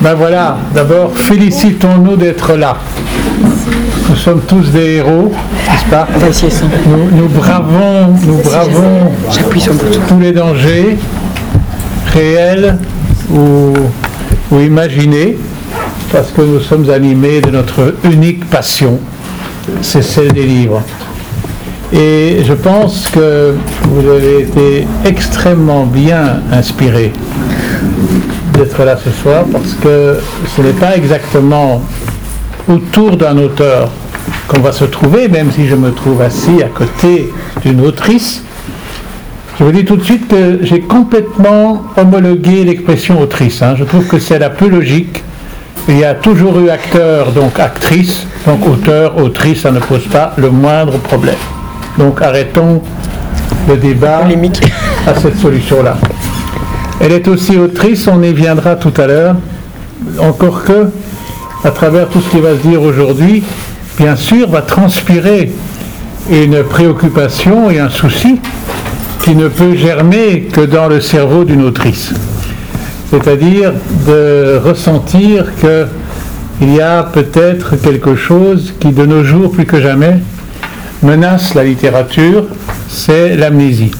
Ben voilà, d'abord, félicitons-nous d'être là. Nous sommes tous des héros, n'est-ce pas? Nous, nous bravons, nous bravons tous les dangers, réels ou, ou imaginés, parce que nous sommes animés de notre unique passion, c'est celle des livres. Et je pense que vous avez été extrêmement bien inspiré d'être là ce soir parce que ce n'est pas exactement autour d'un auteur qu'on va se trouver, même si je me trouve assis à côté d'une autrice. Je vous dis tout de suite que j'ai complètement homologué l'expression autrice. hein. Je trouve que c'est la plus logique. Il y a toujours eu acteur, donc actrice, donc auteur, autrice, ça ne pose pas le moindre problème. Donc arrêtons le débat à cette solution-là. Elle est aussi autrice, on y viendra tout à l'heure. Encore que, à travers tout ce qui va se dire aujourd'hui, bien sûr, va transpirer une préoccupation et un souci qui ne peut germer que dans le cerveau d'une autrice. C'est-à-dire de ressentir qu'il y a peut-être quelque chose qui, de nos jours plus que jamais, menace la littérature, c'est l'amnésie.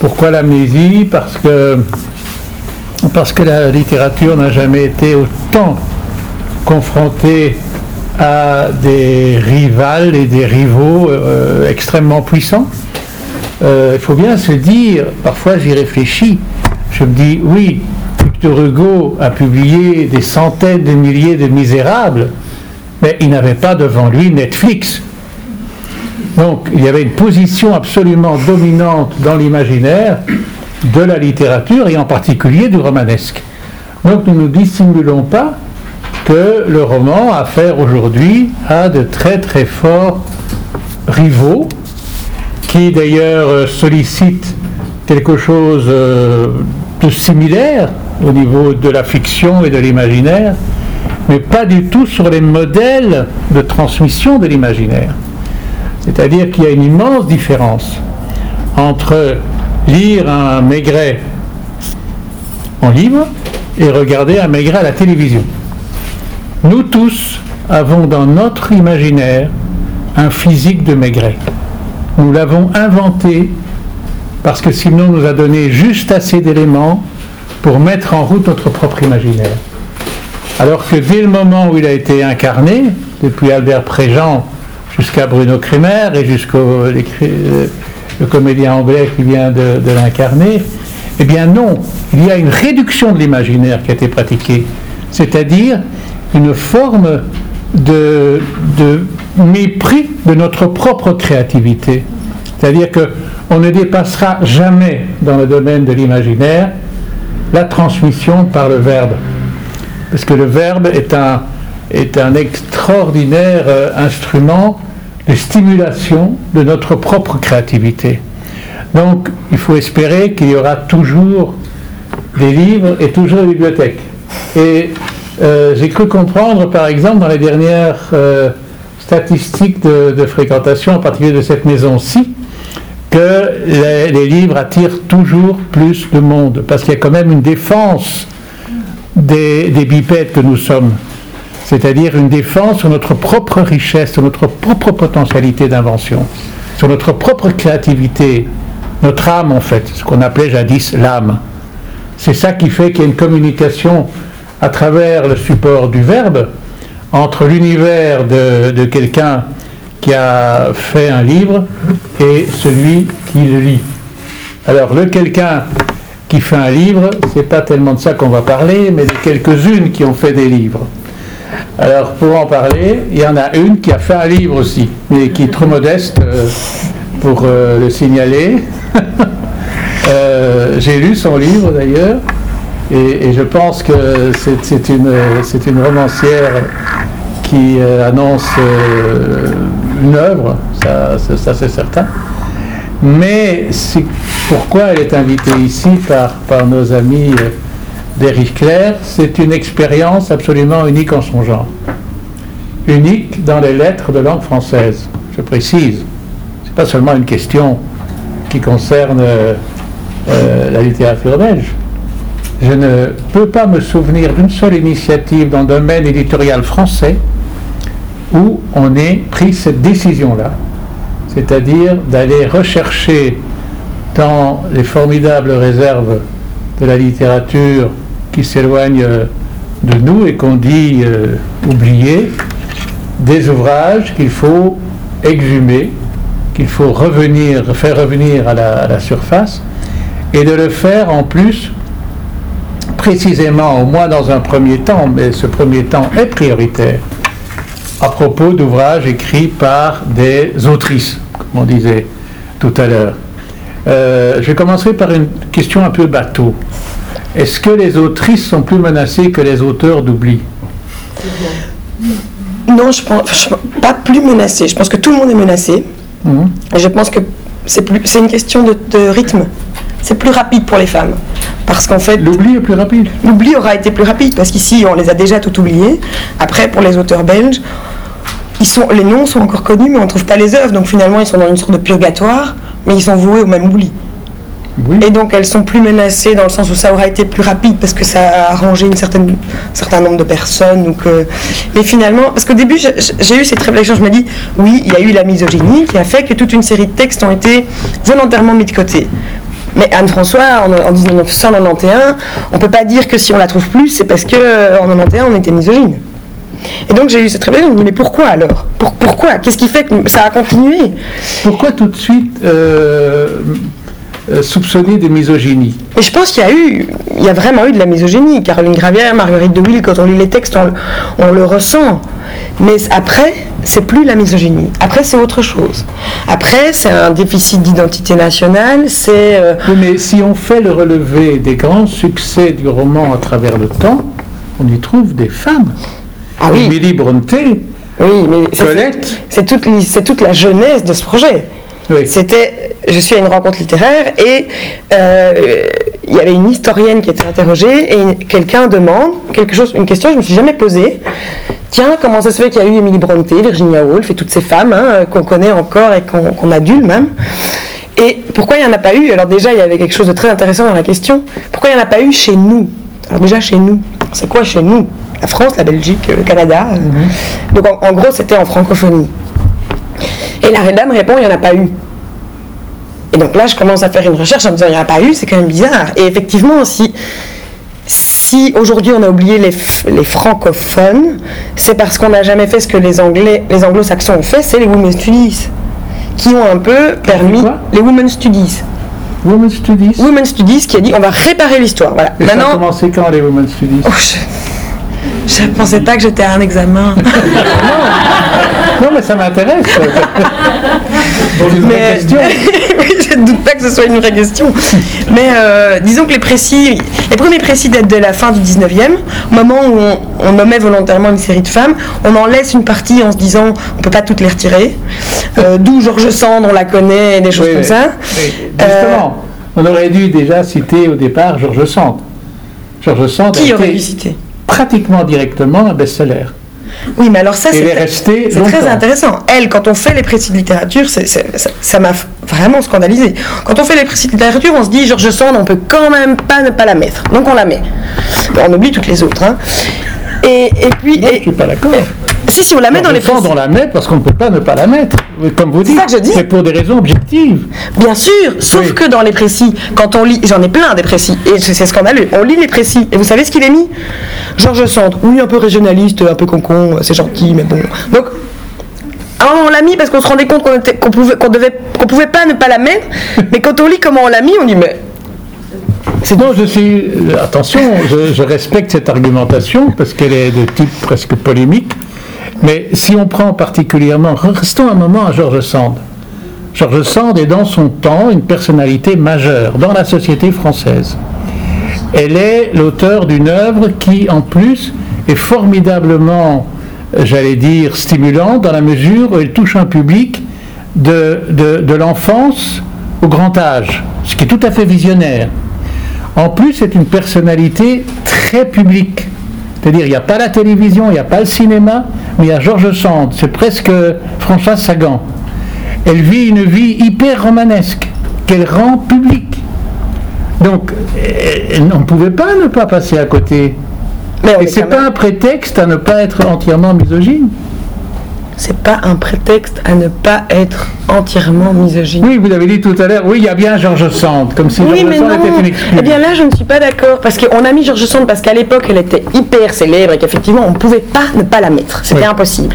Pourquoi l'amnésie Parce que, parce que la littérature n'a jamais été autant confrontée à des rivales et des rivaux euh, extrêmement puissants. Euh, il faut bien se dire, parfois j'y réfléchis, je me dis, oui, Victor Hugo a publié des centaines de milliers de misérables, mais il n'avait pas devant lui Netflix. Donc il y avait une position absolument dominante dans l'imaginaire de la littérature et en particulier du romanesque. Donc nous ne dissimulons pas que le roman a affaire aujourd'hui à de très très forts rivaux qui d'ailleurs euh, sollicitent quelque chose euh, de similaire au niveau de la fiction et de l'imaginaire, mais pas du tout sur les modèles de transmission de l'imaginaire. C'est-à-dire qu'il y a une immense différence entre lire un Maigret en livre et regarder un Maigret à la télévision. Nous tous avons dans notre imaginaire un physique de Maigret. Nous l'avons inventé parce que sinon nous a donné juste assez d'éléments pour mettre en route notre propre imaginaire. Alors que dès le moment où il a été incarné, depuis Albert Préjean jusqu'à Bruno Kremer et jusqu'au comédien anglais qui vient de, l'incarner, eh bien non, il y a une réduction de l'imaginaire qui a été pratiquée, c'est-à-dire une forme de, de mépris de notre propre créativité. C'est-à-dire qu'on ne dépassera jamais dans le domaine de l'imaginaire la transmission par le verbe. Parce que le verbe est un, est un extraordinaire euh, instrument de stimulation de notre propre créativité. Donc il faut espérer qu'il y aura toujours des livres et toujours des bibliothèques. Et euh, j'ai cru comprendre, par exemple, dans les dernières euh, statistiques de, fréquentation, en particulier de cette maison-ci, que les, livres attirent toujours plus de monde, parce qu'il y a quand même une défense des bipèdes que nous sommes, c'est-à-dire une défense sur notre propre richesse, sur notre propre potentialité d'invention, sur notre propre créativité, notre âme en fait, ce qu'on appelait jadis l'âme. C'est ça qui fait qu'il y a une communication à travers le support du verbe entre l'univers de, quelqu'un qui a fait un livre et celui qui le lit. Alors le quelqu'un qui fait un livre, c'est pas tellement de ça qu'on va parler, mais de quelques-unes qui ont fait des livres. Alors pour en parler, il y en a une qui a fait un livre aussi, mais qui est trop modeste euh, pour euh, le signaler. Euh, J'ai lu son livre d'ailleurs, et, je pense que c'est une, romancière qui annonce une œuvre, ça, c'est certain. Mais pourquoi elle est invitée ici par nos amis euh, d'Éric Clair, c'est une expérience absolument unique en son genre. Unique dans les lettres de langue française, je précise. C'est pas seulement une question qui concerne euh, euh, la littérature belge. je ne peux pas me souvenir d'une seule initiative dans le domaine éditorial français où on ait pris cette décision-là, c'est-à-dire d'aller rechercher dans les formidables réserves de la littérature qui s'éloignent de nous et qu'on dit euh, oublier, des ouvrages qu'il faut exhumer, qu'il faut revenir, faire revenir à la, surface, et de le faire en plus précisément, au moins dans un premier temps, mais ce premier temps est prioritaire, à propos d'ouvrages écrits par des autrices, comme on disait tout à l'heure. Euh, je commencerai par une question un peu bateau. Est-ce que les autrices sont plus menacées que les auteurs d'oubli Non, je pense pas plus menacées. Je pense que tout le monde est menacé. Mhm. je pense que c'est une question de, rythme. C'est plus rapide pour les femmes. Parce qu'en fait. L'oubli est plus rapide. L'oubli aura été plus rapide parce qu'ici, on les a déjà tout oubliés. Après, pour les auteurs belges, ils sont, les noms sont encore connus, mais on ne trouve pas les œuvres. Donc finalement, ils sont dans une sorte de purgatoire, mais ils sont voués au même oubli. Et donc elles sont plus menacées dans le sens où ça aura été plus rapide parce que ça a arrangé une certaine, un certain nombre de personnes. Donc, mais finalement, parce qu'au début j'ai eu cette réflexion, je me dis oui, il y a eu la misogynie qui a fait que toute une série de textes ont été volontairement mis de côté. Mais Anne-François, en, 1991, on ne peut pas dire que si on la trouve plus, c'est parce qu'en 1991 on était misogyne. Et donc j'ai eu cette réflexion, je me dis mais pourquoi alors? Pourquoi? Qu'est-ce qui fait que ça a continué? Pourquoi tout de suite euh, euh, soupçonner des misogynies. Et je pense qu'il y a eu, il y a vraiment eu de la misogynie. Caroline Gravière, Marguerite de Ville, quand on lit les textes, on, le ressent. Mais après, c'est plus la misogynie. Après, c'est autre chose. Après, c'est un déficit d'identité nationale. C'est. Euh, mais si on fait le relevé des grands succès du roman à travers le temps, on y trouve des femmes. Ah oui. Émilie Brontë. Oui, mais c'est toute, toute la jeunesse de ce projet. C'était, je suis à une rencontre littéraire et euh, il y avait une historienne qui était interrogée et quelqu'un demande quelque chose, une question que je me suis jamais posée. Tiens, comment ça se fait qu'il y a eu Emily Brontë, Virginia Woolf et toutes ces femmes hein, qu'on connaît encore et qu'on adule même? Et pourquoi il n'y en a pas eu? Alors déjà, il y avait quelque chose de très intéressant dans la question. Pourquoi il n'y en a pas eu chez nous? Alors déjà, chez nous, c'est quoi chez nous? La France, la Belgique, le Canada. Mm-hmm. Donc en gros, c'était en francophonie. Et la dame répond, il n'y en a pas eu. Et donc là, je commence à faire une recherche en me disant, il n'y en a pas eu, c'est quand même bizarre. Et effectivement, si, si aujourd'hui on a oublié les, les francophones, c'est parce qu'on n'a jamais fait ce que les, Anglais, les anglo-saxons ont fait, c'est les Women's Studies, qui ont un peu permis... Les Women's Studies. Women's Studies? Women's Studies qui a dit on va réparer l'histoire. Voilà. Et Maintenant, ça a commencé quand les Women's Studies? Oh, je ne pensais pas que j'étais à un examen. non, mais ça m'intéresse. mais... je ne doute pas que ce soit une vraie question. Mais euh, disons que les précis, les premiers précis datent de la fin du 19e, au moment où on, nommait volontairement une série de femmes, on en laisse une partie en se disant on ne peut pas toutes les retirer. Euh, d'où Georges Sand, on la connaît, et des choses comme ça. Justement, on aurait dû déjà citer au départ Georges Sand. Georges Sand Qui aurait dû citer? pratiquement directement un best-seller. Oui, mais alors ça, c'est très intéressant. Elle, quand on fait les précis de littérature, ça m'a vraiment scandalisé. Quand on fait les précis de littérature, on se dit, Georges Sand, on peut quand même pas ne pas la mettre. Donc on la met. On oublie toutes les autres. Hein. Et, et puis. je suis pas d'accord. Si, si, on la met dans les précis. on la met parce qu'on ne peut pas ne pas la mettre. Comme vous dites, c'est pour des raisons objectives. Bien sûr, sauf que dans les précis, quand on lit, j'en ai plein des précis, et c'est scandaleux, on lit les précis, et vous savez ce qu'il est mis? Georges Sand, oui, un peu régionaliste, un peu concon, c'est gentil, mais bon. Donc, on l'a mis parce qu'on se rendait compte qu'on pouvait, qu'on devait, qu'on pouvait pas ne pas la mettre, mais quand on lit comment on l'a mis, on dit mais non, je suis. Attention, je, je, respecte cette argumentation parce qu'elle est de type presque polémique. Mais si on prend particulièrement, restons un moment à Georges Sand. Georges Sand est dans son temps une personnalité majeure dans la société française. Elle est l'auteur d'une œuvre qui, en plus, est formidablement, j'allais dire, stimulante dans la mesure où elle touche un public de, de l'enfance au grand âge, ce qui est tout à fait visionnaire. En plus, c'est une personnalité très publique. C'est-à-dire, il n'y a pas la télévision, il n'y a pas le cinéma, mais il y a Georges Sand, c'est presque Françoise Sagan. Elle vit une vie hyper romanesque, qu'elle rend publique. donc, on ne pouvait pas ne pas passer à côté. Mais Et c'est pas un prétexte à ne pas être entièrement misogyne c'est pas un prétexte à ne pas être entièrement misogyne. Oui, vous avez dit tout à l'heure, oui, il y a bien Georges Sand, comme si oui, Georges Sand était une excuse. Eh bien là, je ne suis pas d'accord, parce qu'on a mis Georges Sand parce qu'à l'époque, elle était hyper célèbre et qu'effectivement, on ne pouvait pas ne pas la mettre. C'était impossible.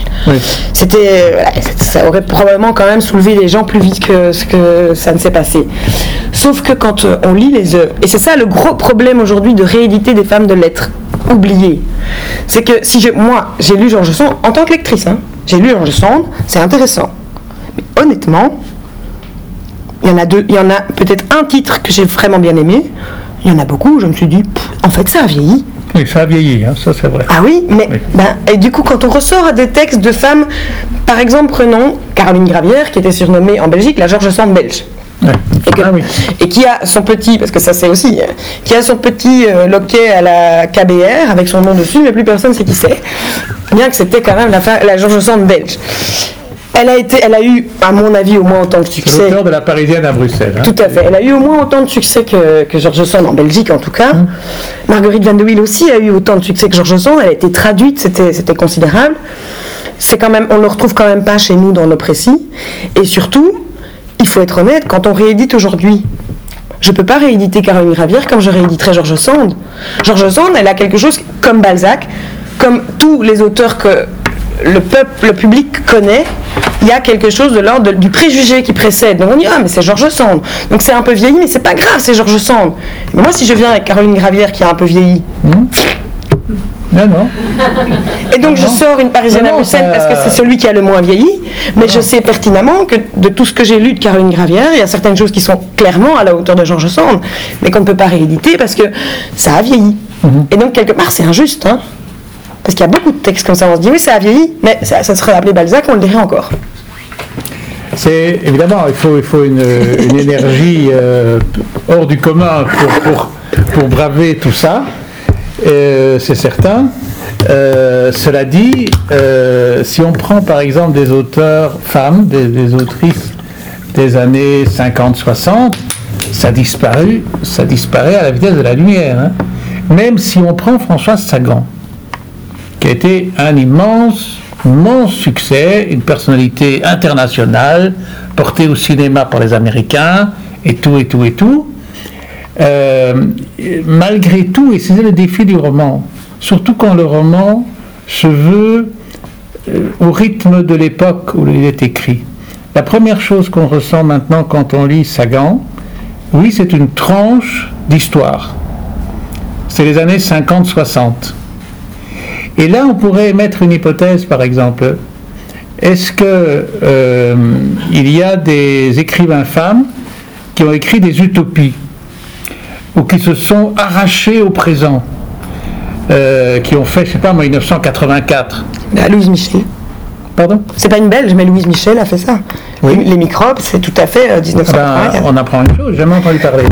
C'était, ça aurait probablement quand même soulevé les gens plus vite que ce que ça ne s'est passé. Sauf que quand euh, on lit les œuvres, et c'est ça le gros problème aujourd'hui de rééditer des femmes de lettres oubliées, c'est que si moi, j'ai lu Georges Sand en tant que lectrice, hein, j'ai lu Georges Sand, c'est intéressant. Mais honnêtement, il y en a deux, il y en a peut-être un titre que j'ai vraiment bien aimé. Il y en a beaucoup où je me suis dit, en fait, ça a vieilli. Oui, ça a vieilli, hein, ça c'est vrai. Ah oui, mais Ben, et du coup, quand on ressort à des textes de femmes, par exemple, prenons Caroline Gravière, qui était surnommée en Belgique la Georges Sand belge. Ah et, qui a son petit, parce que ça c'est aussi, qui a son petit euh, loquet à la KBR avec son nom dessus, mais plus personne ne sait qui c'est. Bien que c'était quand même la, la Georges Sand belge. Elle a, été, elle a eu, à mon avis, au moins autant de succès. L'auteur de la Parisienne à Bruxelles. Hein. Tout à fait. Elle a eu au moins autant de succès que, que Georges Sand en Belgique, en tout cas. Hum. Marguerite Van de Wiel aussi a eu autant de succès que Georges Sand. Elle a été traduite, c'était considérable. C'est quand même, on ne le retrouve quand même pas chez nous dans nos précis. Et surtout, faut être honnête, quand on réédite aujourd'hui, je ne peux pas rééditer Caroline Gravière comme je rééditerais Georges Sand. Georges Sand, elle a quelque chose comme Balzac, comme tous les auteurs que le peuple, le public connaît, il y a quelque chose de l'ordre du préjugé qui précède. Donc on dit ah mais c'est Georges Sand. Donc c'est un peu vieilli, mais c'est pas grave, c'est Georges Sand. Mais moi si je viens avec Caroline Gravière qui a un peu vieilli, hmm. Non, non. Et donc je sors une Parisienne à Bruxelles parce que c'est celui qui a le moins vieilli, mais je sais pertinemment que de tout ce que j'ai lu de Caroline Gravière, il y a certaines choses qui sont clairement à la hauteur de Georges Sand, mais qu'on ne peut pas rééditer parce que ça a vieilli. Mhm. Et donc quelque part c'est injuste, hein. parce qu'il y a beaucoup de textes comme ça, on se dit oui ça a vieilli, mais ça, serait appelé Balzac, on le dirait encore. C'est évidemment, il faut, il faut une, énergie euh, hors du commun pour, pour braver tout ça. Euh, c'est certain. Euh, cela dit, euh, si on prend par exemple des auteurs femmes, des, autrices des années 50-60, ça disparaît, ça disparaît à la vitesse de la lumière. Hein. Même si on prend Françoise Sagan, qui a été un immense, immense succès, une personnalité internationale, portée au cinéma par les Américains, et tout, et tout, et tout, euh, malgré tout, et c'est le défi du roman, surtout quand le roman se veut euh, au rythme de l'époque où il est écrit. La première chose qu'on ressent maintenant quand on lit Sagan, oui, c'est une tranche d'histoire. C'est les années 50-60. Et là, on pourrait émettre une hypothèse, par exemple. Est-ce que euh, y a des écrivains femmes qui ont écrit des utopies? Ou qui se sont arrachés au présent, euh, qui ont fait, je sais pas moi, 1984. Bah, Louise Michel. Pardon? C'est pas une belge, mais Louise Michel a fait ça. Oui. Les, microbes, c'est tout à fait 1984. Euh, ben, on apprend une chose, j'ai jamais entendu parler.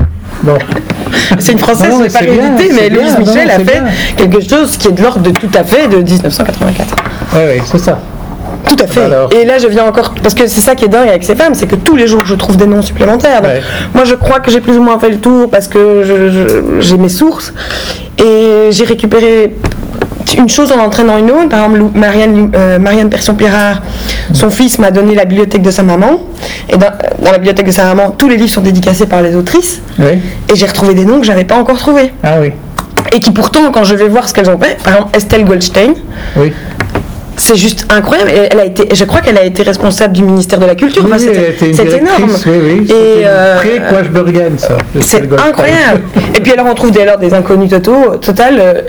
Bon. c'est une française, c'est pas réalité, mais Louise Michel a fait quelque chose qui est de l'ordre de tout à fait de 1984. Oui, oui, c'est ça. Tout à fait. Et là, je viens encore. Parce que c'est ça qui est dingue avec ces femmes, c'est que tous les jours, je trouve des noms supplémentaires. Moi, je crois que j'ai plus ou moins fait le tour parce que j'ai mes sources. Et j'ai récupéré une chose en entraînant une autre. Par exemple, Marianne, euh, Marianne Persson-Pirard, son fils m'a donné la bibliothèque de sa maman. Et dans, la bibliothèque de sa maman, tous les livres sont dédicacés par les autrices. Et j'ai retrouvé des noms que je n'avais pas encore trouvés. Ah oui. Et qui pourtant, quand je vais voir ce qu'elles ont fait, par exemple Estelle Goldstein, oui c'est juste incroyable. elle a été, je crois qu'elle a été responsable du ministère de la Culture. c'est énorme. Oui, et euh, ça. C'est incroyable. et puis alors on trouve dès lors des inconnus totaux, total. Euh,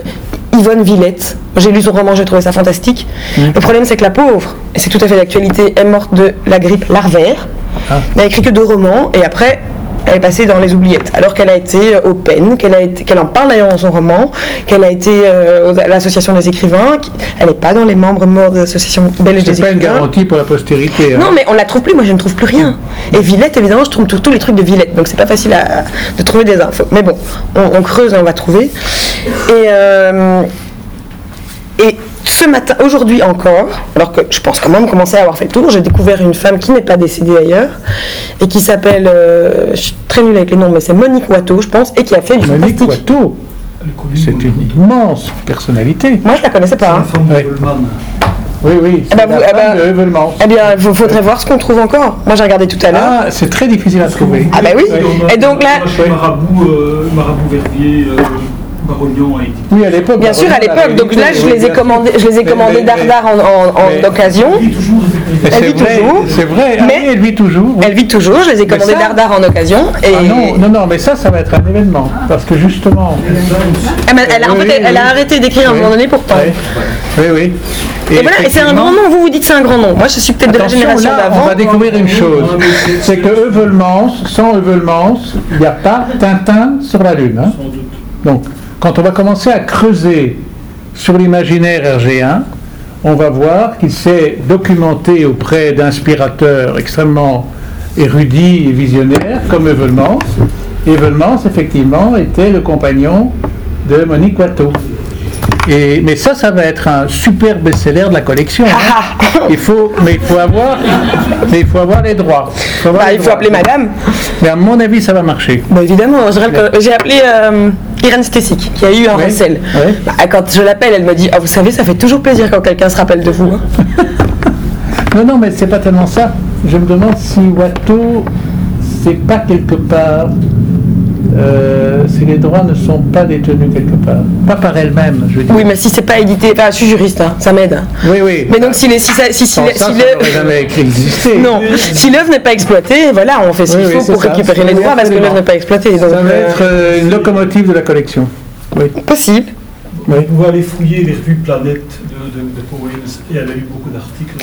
Yvonne Villette. J'ai lu son roman, j'ai trouvé ça fantastique. Le problème, c'est que la pauvre, et c'est tout à fait d'actualité, est morte de la grippe larvaire. Ah. Elle n'a écrit que deux romans, et après, elle est passée dans les oubliettes, alors qu'elle a été au PEN, qu'elle, a qu'elle en parle d'ailleurs dans son roman, qu'elle a été euh, à l'association des écrivains, elle n'est pas dans les membres morts de l'association belge des écrivains. C'est pas une garantie pour la postérité. Hein. Non, mais on la trouve plus, moi je ne trouve plus rien. Et Villette, évidemment, je trouve tous les trucs de Villette, donc c'est pas facile de trouver des infos. Mais bon, on, creuse et on va trouver. Et, euh, et ce matin, aujourd'hui encore, alors que je pense quand même commencer à avoir fait le tour, j'ai découvert une femme qui n'est pas décédée ailleurs et qui s'appelle, euh, je suis très nulle avec les noms, mais c'est Monique Watteau, je pense, et qui a fait du Monique Watteau c'est une immense personnalité. Moi, je la connaissais pas. Hein. Oui, oui. Eh, ben, eh, ben, eh bien, il faudrait voir ce qu'on trouve encore. Moi, j'ai regardé tout à l'heure. Ah, c'est très difficile à trouver. Ah, ben oui. Et donc là. Marabout, euh, Marabout Verbier. Oui, à l'époque. Bien sûr, à l'époque. Donc là, je les ai commandés, je les ai commandés d'Ardard en, occasion. Elle vit toujours. C'est vrai. Ah mais elle vit toujours. Elle vit toujours. Je les ai commandés d'Ardard en occasion. Et... Ah non, non, non, mais ça, ça va être un événement, parce que justement. Ah, elle, a, en fait, elle a arrêté d'écrire à un moment donné pourtant. Oui, oui. Et, voilà, et c'est un grand nom, vous vous dites c'est un grand nom. Moi je suis peut-être de la génération d'avant. On va découvrir une chose, c'est que Evelmans, sans Evelmans, il n'y a pas Tintin sur la Lune. Hein. Donc quand on va commencer à creuser sur l'imaginaire RG1, on va voir qu'il s'est documenté auprès d'inspirateurs extrêmement érudits et visionnaires comme Evelmans. Evelmans, effectivement, était le compagnon de Monique Watteau. Et, mais ça, ça va être un super best-seller de la collection. Hein. il faut, mais il faut avoir, mais il faut avoir les droits. Il faut, bah, appeler Madame. Mais à mon avis, ça va marcher. Bah, évidemment, j'ai appelé euh, Irène Stessic, qui a eu un recel. Bah, quand je l'appelle, elle me dit, ah, vous savez, ça fait toujours plaisir quand quelqu'un se rappelle de vous. Hein. non, non, mais c'est pas tellement ça. Je me demande si Watteau, c'est pas quelque part euh, si les droits ne sont pas détenus quelque part. Pas par elle-même, je veux dire. Oui, mais si c'est pas édité, enfin, je suis juriste, hein, ça m'aide. Oui, oui. Mais donc si les, si, ça, si, si, ça, jamais existé. Non, si l'œuvre n'est pas exploitée, voilà, on fait ce qu'il faut pour récupérer les droits parce que l'œuvre n'est pas exploitée. Donc, ça va euh, être euh, une locomotive de la collection. Oui. Possible. Oui. On va aller fouiller les revues Planète de, de, et elle a eu beaucoup d'articles.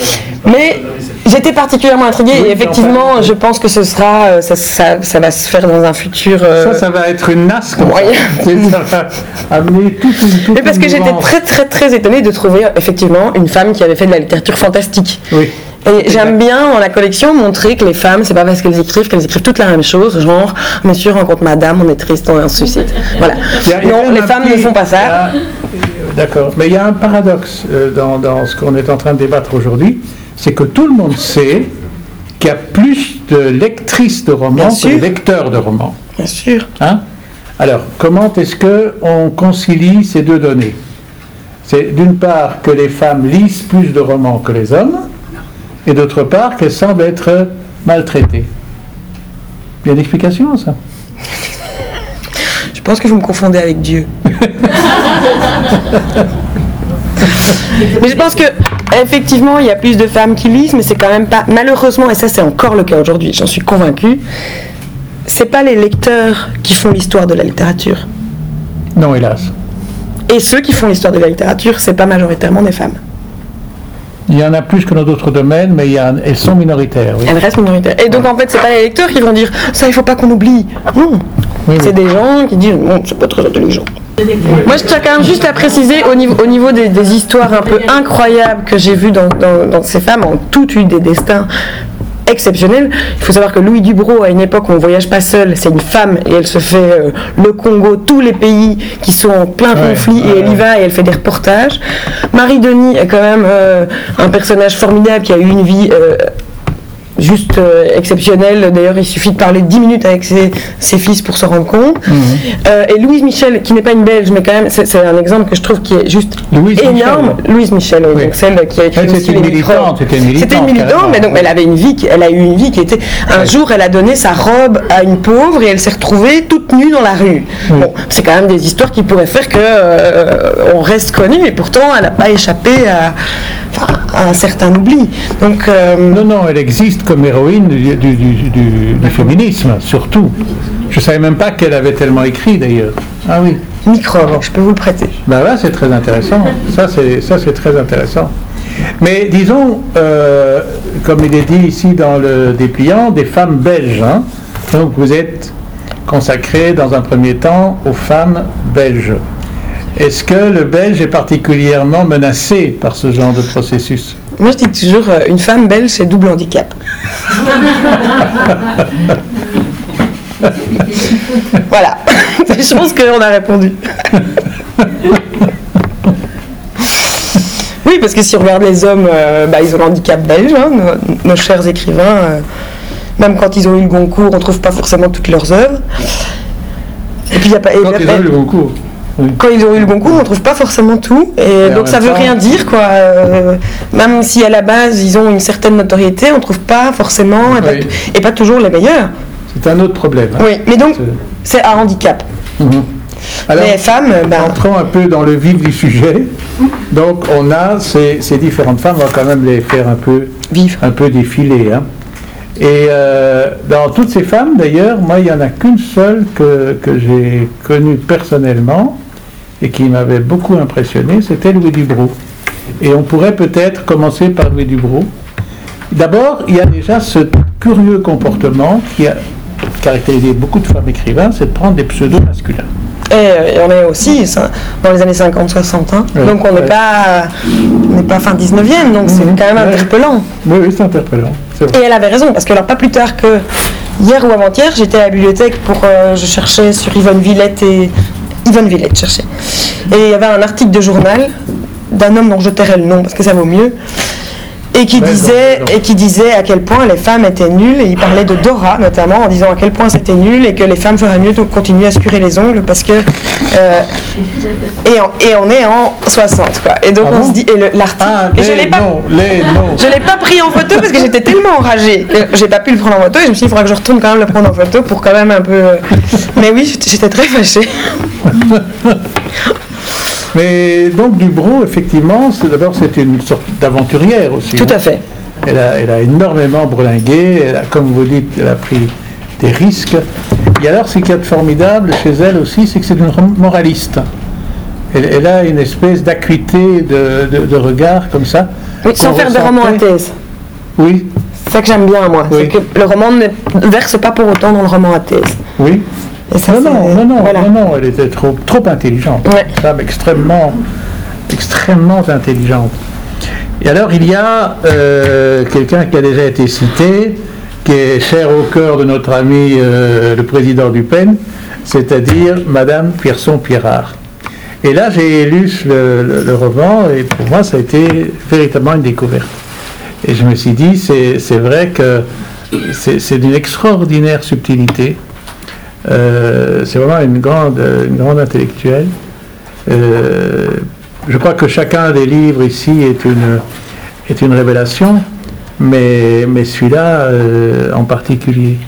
Mais j'étais particulièrement intriguée et effectivement, je pense que ce sera, euh, ça, ça, ça, va se faire dans un futur. Euh, ça, ça va être une NAS comme moyen. ça. va amener toute une. Toute Mais parce que j'étais très très très étonnée de trouver effectivement une femme qui avait fait de la littérature fantastique. Oui. Et j'aime bien dans la collection montrer que les femmes, c'est pas parce qu'elles écrivent qu'elles écrivent toutes la même chose, genre Monsieur rencontre Madame, on est triste, on est en suicide. Voilà. non, les femmes ne font pas ça. D'accord. Mais il y a un paradoxe euh, dans, dans ce qu'on est en train de débattre aujourd'hui, c'est que tout le monde sait qu'il y a plus de lectrices de romans que de lecteurs de romans. Bien sûr. Hein? Alors, comment est-ce qu'on concilie ces deux données? C'est d'une part que les femmes lisent plus de romans que les hommes, et d'autre part qu'elles semblent être maltraitées. Il y a une explication à ça? Je pense que vous me confondez avec Dieu. mais je pense que effectivement, il y a plus de femmes qui lisent, mais c'est quand même pas malheureusement, et ça c'est encore le cas aujourd'hui, j'en suis convaincue. C'est pas les lecteurs qui font l'histoire de la littérature. Non, hélas. Et ceux qui font l'histoire de la littérature, c'est pas majoritairement des femmes. Il y en a plus que dans d'autres domaines, mais il y elles sont minoritaires. Elles restent minoritaires. Et donc en fait, c'est pas les lecteurs qui vont dire ça, il faut pas qu'on oublie. Non. C'est des gens qui disent non, c'est pas très intelligent. Moi, je tiens quand même juste à préciser au niveau, au niveau des, histoires un peu incroyables que j'ai vues dans, dans, ces femmes, ont toutes eu des destins exceptionnels. Il faut savoir que Louis Dubrow, à une époque où on ne voyage pas seul, c'est une femme et elle se fait euh, le Congo, tous les pays qui sont en plein conflit et elle y va et elle fait des reportages. Marie Denis est quand même euh, un personnage formidable qui a eu une vie euh, juste euh, exceptionnel. D'ailleurs, il suffit de parler 10 minutes avec ses, fils pour se rendre compte. Mhm. Euh, et Louise Michel, qui n'est pas une Belge, mais quand même, c'est un exemple que je trouve qui est juste énorme. Louise Michel, donc celle qui a écrit C'était une militante. C'était une militante, mais donc elle avait une vie, elle a eu une vie qui était. Un jour, elle a donné sa robe à une pauvre et elle s'est retrouvée toute nue dans la rue. Bon, c'est quand même des histoires qui pourraient faire que euh, on reste connu, et pourtant, elle n'a pas échappé à, un certain oubli. Donc, non, non, elle existe comme héroïne du, du, féminisme, surtout. Je ne savais même pas qu'elle avait tellement écrit d'ailleurs. Ah oui. Micro, je peux vous le prêter. Ben là, c'est très intéressant. Ça, c'est, ça, c'est très intéressant. Mais disons, euh, comme il est dit ici dans le dépliant, des femmes belges. Hein. Donc vous êtes consacré dans un premier temps aux femmes belges. Est-ce que le Belge est particulièrement menacé par ce genre de processus? Moi, je dis toujours, euh, une femme belge, c'est double handicap. voilà. je pense qu'on a répondu. Oui, parce que si on regarde les hommes, euh, bah, ils ont l'handicap belge, hein, nos, chers écrivains. Euh, même quand ils ont eu le Goncourt, on ne trouve pas forcément toutes leurs œuvres. Et puis il y a pas. Quand ils ont eu le Goncourt. Quand ils ont eu le Goncourt, on ne trouve pas forcément tout. Et, donc ça veut rien dire, quoi. Euh, même si à la base ils ont une certaine notoriété, on ne trouve pas forcément et, pas, toujours les meilleurs. C'est un autre problème. Hein. Oui, mais donc c'est un handicap. Mhm. les femmes, ben... entrons un peu dans le vif du sujet. Donc on a ces, différentes femmes, on va quand même les faire un peu, Vive. un peu défiler. Hein. Et euh, dans toutes ces femmes, d'ailleurs, moi, il n'y en a qu'une seule que, que j'ai connue personnellement et qui m'avait beaucoup impressionné, c'était Louis Dubrou. Et on pourrait peut-être commencer par Louis Dubrou. D'abord, il y a déjà ce curieux comportement qui a caractérisé beaucoup de femmes écrivains, c'est de prendre des pseudos masculins. Et on est aussi dans les années 50-60. Hein. donc on n'est pas, pas fin 19e, donc c'est quand même interpellant. Oui, oui c'est interpellant. Et elle avait raison, parce que alors pas plus tard que hier ou avant-hier, j'étais à la bibliothèque pour. Euh, je cherchais sur Yvonne Villette et. Yvonne Villette, cherchais. Et il y avait un article de journal d'un homme dont je tairai le nom parce que ça vaut mieux, et qui, disait, et qui disait à quel point les femmes étaient nulles, et il parlait de Dora notamment, en disant à quel point c'était nul et que les femmes feraient mieux de continuer à se curer les ongles parce que. Euh, et, et, on est en 60, quoi. Et donc ah on se dit. Et l'article. Ah, je l'ai pas, je l'ai pas pris en photo parce que j'étais tellement enragée. J'ai pas pu le prendre en photo et je me suis dit, il faudra que je retourne quand même le prendre en photo pour quand même un peu. Euh, mais oui, j'étais très fâchée. Mais donc Dubrow, effectivement, d'abord c'est une sorte d'aventurière aussi. Tout à fait. Elle a, elle a énormément bourlingué, elle a, comme vous dites, elle a pris des risques. Et alors, ce qui est formidable chez elle aussi, c'est que c'est une moraliste. Elle, a une espèce d'acuité de, regard comme ça. Oui, sans faire de roman à thèse. Oui. C'est ça que j'aime bien, moi. C'est que le roman ne verse pas pour autant dans le roman à thèse. Oui non, non, non, non, non, elle était trop, trop intelligente. Une femme extrêmement, extrêmement intelligente. Et alors, il y a euh, quelqu'un qui a déjà été cité, qui est cher au cœur de notre ami euh, le président du PEN, c'est-à-dire Madame Pierson-Pierrard. Et là, j'ai lu le, le, roman, et pour moi, ça a été véritablement une découverte. Et je me suis dit, c'est vrai que c'est d'une extraordinaire subtilité. Euh, c'est vraiment une grande, une grande intellectuelle. Euh, je crois que chacun des livres ici est une, est une révélation, mais, mais celui-là euh, en particulier.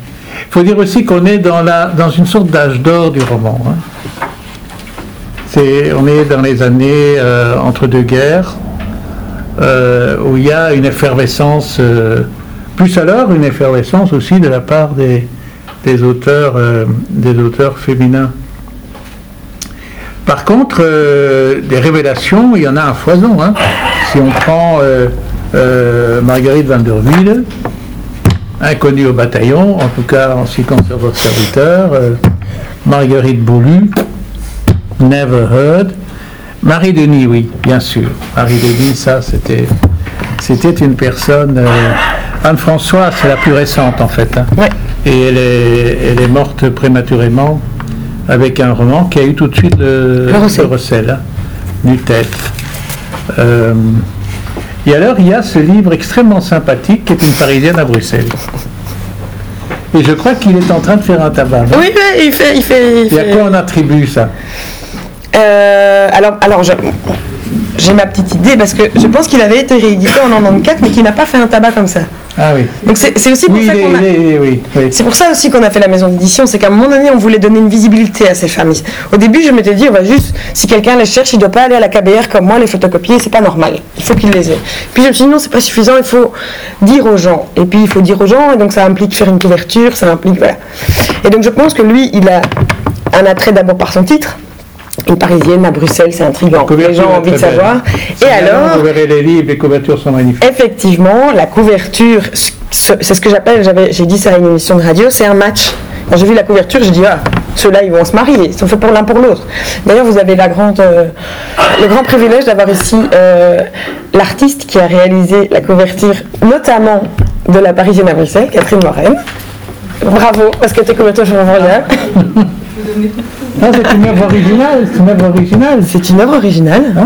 Il faut dire aussi qu'on est dans, la, dans une sorte d'âge d'or du roman. Hein. C'est, on est dans les années entre deux guerres, où il y a une effervescence, plus alors une effervescence aussi de la part des, des auteurs, euh, des auteurs féminins. Par contre, euh, des révélations, il y en a un foison. Hein. Si on prend euh, Marguerite van der inconnue au bataillon, en tout cas en ce qui concerne votre serviteur, Marguerite Boulu, Never Heard, Marie-Denis, oui, bien sûr. Marie-Denis, ça, c'était, c'était une personne. Anne-François, c'est la plus récente, en fait. Hein. Et elle est, elle est morte prématurément avec un roman qui a eu tout de suite le, le recel, hein, du tête. Euh, et alors, il y a ce livre extrêmement sympathique qui est une Parisienne à Bruxelles. Et je crois qu'il est en train de faire un tabac. Oui, il fait. Il fait, il Et à quoi on attribue ça? Euh, Alors, alors j'ai ma petite idée parce que je pense qu'il avait été réédité en 94, mais qu'il n'a pas fait un tabac comme ça. Ah oui. Donc c'est aussi pour ça qu'on a... C'est pour ça aussi qu'on a fait la maison d'édition, c'est qu'à un moment donné, on voulait donner une visibilité à ces femmes. Au début, je m'étais dit, on va juste, si quelqu'un les cherche, il ne doit pas aller à la KBR comme moi, les photocopier, c'est pas normal. Il faut qu'il les ait. Puis je me suis dit, non, c'est pas suffisant, il faut dire aux gens. Et puis il faut dire aux gens, et donc ça implique faire une couverture, ça implique, voilà. Et donc je pense que lui, il a un attrait d'abord par son titre, une parisienne à Bruxelles, c'est intriguant. Les gens ont envie de savoir. Et alors, vous verrez les livres, les couvertures sont magnifiques. Effectivement, la couverture, c'est ce que j'appelle, j'ai dit ça à une émission de radio, c'est un match. Quand j'ai vu la couverture, j'ai dit ah, ceux-là ils vont se marier, ils sont faits pour l'un pour l'autre. D'ailleurs, vous avez la grande, euh, le grand privilège d'avoir ici euh, l'artiste qui a réalisé la couverture, notamment de la Parisienne à Bruxelles, Catherine Morel. Bravo, parce que tes couvertures sont formidables. c'est une œuvre originale. C'est une œuvre originale. C'est une œuvre originale. Ah.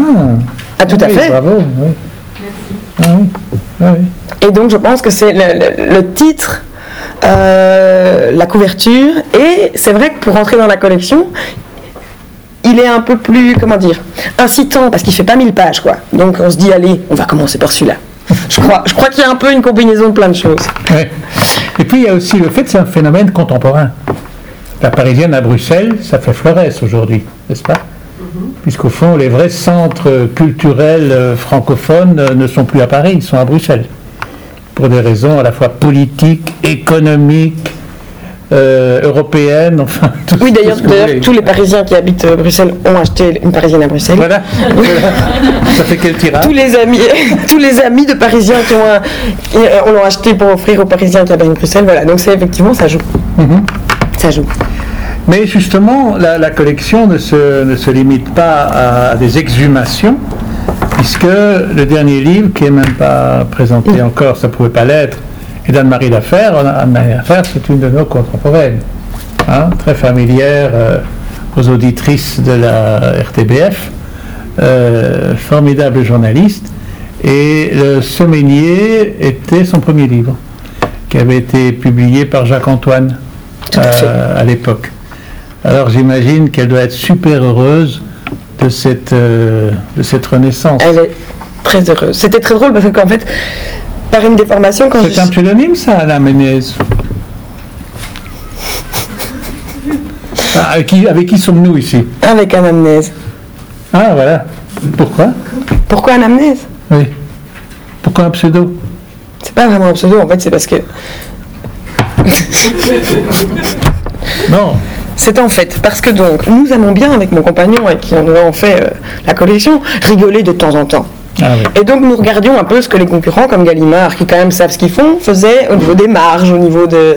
Ah, tout à fait. Bravo. Ah et donc, je pense que c'est le, titre, euh, la couverture, et c'est vrai que pour rentrer dans la collection, il est un peu plus, comment dire, incitant, parce qu'il fait pas mille pages, quoi. Donc, on se dit, allez, on va commencer par celui-là. Je crois, je crois qu'il y a un peu une combinaison de plein de choses. Et puis, il y a aussi le fait que c'est un phénomène contemporain. La Parisienne à Bruxelles, ça fait Flores aujourd'hui, n'est-ce pas puisqu'au fond, les vrais centres culturels euh, francophones euh, ne sont plus à Paris, ils sont à Bruxelles, pour des raisons à la fois politiques, économiques, euh, européennes, enfin. oui, d'ailleurs, tous les Parisiens qui habitent Bruxelles ont acheté une Parisienne à Bruxelles. Voilà. Ça fait quel tirage tous les amis, tous les amis de Parisiens qui ont, on l'ont acheté pour offrir aux Parisiens qui habitent Bruxelles. Voilà, donc c'est effectivement ça joue. Mhm. Ça joue. Mais justement, la, collection ne se, ne se, limite pas à, des exhumations, puisque le dernier livre, qui n'est même pas présenté encore, ça ne pouvait pas l'être, est d'Anne-Marie Lafer. Anne-Marie Lafer, c'est une de nos contemporaines, hein, très familière euh, aux auditrices de la RTBF, euh, formidable journaliste. Et Le Semainier était son premier livre, qui avait été publié par Jacques Euh, à l'époque. Alors j'imagine qu'elle doit être super heureuse de cette, euh, de cette renaissance. Elle est très heureuse. C'était très drôle parce qu'en fait, par une déformation, quand C'est un pseudonyme ça, Alain Ménez ah, avec, qui, avec qui sommes-nous ici Avec Anamnèse. Ah voilà. Pourquoi Pourquoi Anamnèse Oui. Pourquoi un pseudo? C'est pas vraiment un pseudo, en fait, c'est parce que. non. C'est en fait parce que donc nous aimons bien avec mon compagnon et qui en avons fait euh, la collection rigoler de temps en temps. Ah et donc nous regardions un peu ce que les concurrents comme Gallimard, qui quand même savent ce qu'ils font, faisaient au niveau des marges, au niveau de,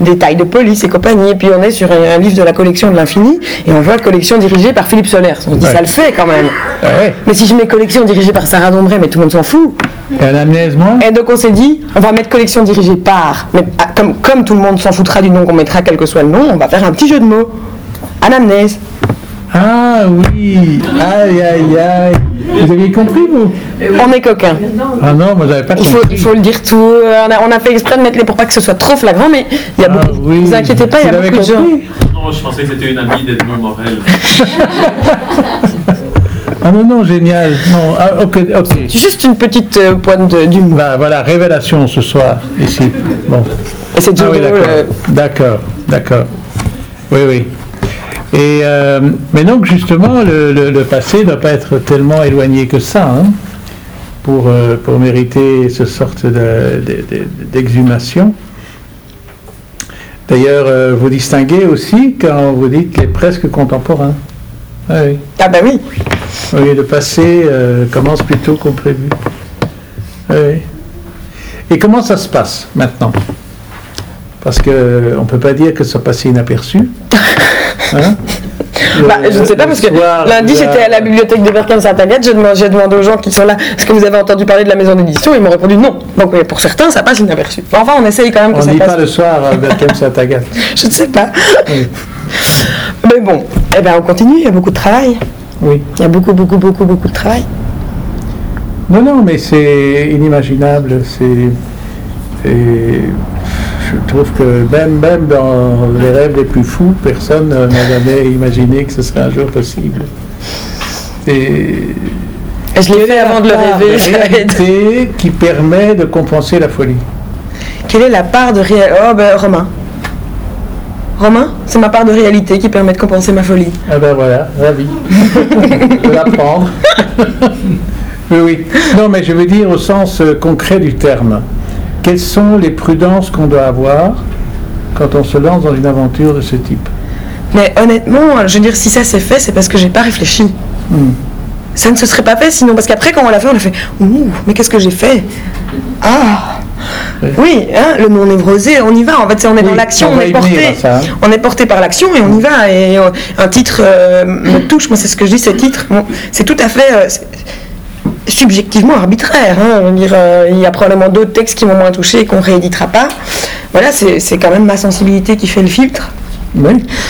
des tailles de police et compagnie. Et puis on est sur un, livre de la collection de l'infini et on voit la collection dirigée par Philippe Soler. On se dit ça le fait quand même. Mais si je mets collection dirigée par Sarah Dombré, mais tout le monde s'en fout. Et, et donc on s'est dit, on va mettre collection dirigée par, mais ah, comme, comme tout le monde s'en foutra du nom qu'on mettra, quel que soit le nom, on va faire un petit jeu de mots. Anamnèse. Ah oui, aïe aïe aïe. Vous aviez compris, vous? On est coquin. Ah non, moi j'avais pas compris. Il faut, il faut le dire tout. Euh, on a, fait exprès de mettre les pour pas que ce soit trop flagrant, mais il y a ah beaucoup. Oui. Vous inquiétez pas, il y a beaucoup de gens. Non, je pensais que c'était une amie d'Edmond Morel. Ah non, non, génial. Non, ah. Juste une petite euh, pointe d'humour. Bah, voilà, révélation ce soir, ici. Bon. c'est ah, oui, euh, d'accord, d'accord. Oui, oui. Et, euh, mais donc justement, le, passé ne doit pas être tellement éloigné que ça hein, pour, euh, pour mériter ce sorte d'exhumation. D'ailleurs, vous distinguez aussi quand vous dites qu'il est presque contemporain. Ah, oui. ah ben oui. Oui, le passé commence plus tôt qu'on prévu. Ah oui. Et comment ça se passe maintenant? Parce qu'on ne peut pas dire que ça passé inaperçu. Hein? Bah, je ne sais pas, parce que lundi j'étais à la bibliothèque de Berkin Saint-Agathe, j'ai demandé, demandé, aux gens qui sont là, est-ce que vous avez entendu parler de la maison d'édition? Ils m'ont répondu non. Donc pour certains, ça passe inaperçu. Enfin, on essaye quand même que on ça passe. On dit pas le soir à Berkin Saint-Agathe. je ne sais pas. Mais bon, eh ben, on continue, il y a beaucoup de travail. Oui. Il y a beaucoup, beaucoup, beaucoup, beaucoup de travail. Non, non, mais c'est inimaginable. C'est je trouve que même, même dans les rêves les plus fous, personne n'a jamais imaginé que ce serait un jour possible. Et je l'ai fait avant de le rêver. réalité qui permet de compenser la folie? Quelle est la part de réalité Oh ben Romain. Romain, c'est ma part de réalité qui permet de compenser ma folie. Ah ben voilà, ravi de l'apprendre. oui, oui. Non, mais je veux dire au sens euh, concret du terme quelles sont les prudences qu'on doit avoir quand on se lance dans une aventure de ce type? Mais honnêtement, je veux dire, si ça s'est fait, c'est parce que j'ai pas réfléchi. Hmm. Ça ne se serait pas fait sinon, parce qu'après, quand on l'a fait, on a fait Ouh, mais qu'est-ce que j'ai fait Ah oui, hein, le non névrosé, on y va. En fait, on est dans l'action, on, est porté, hein. on est porté par l'action et on y va. Et euh, un titre euh, me touche, moi c'est ce que je dis, ces titres, c'est tout à fait. Euh, subjectivement arbitraire. Hein. Dire, euh, il y a probablement d'autres textes qui m'ont moins touché et qu'on rééditera pas. Voilà, c'est quand même ma sensibilité qui fait le filtre.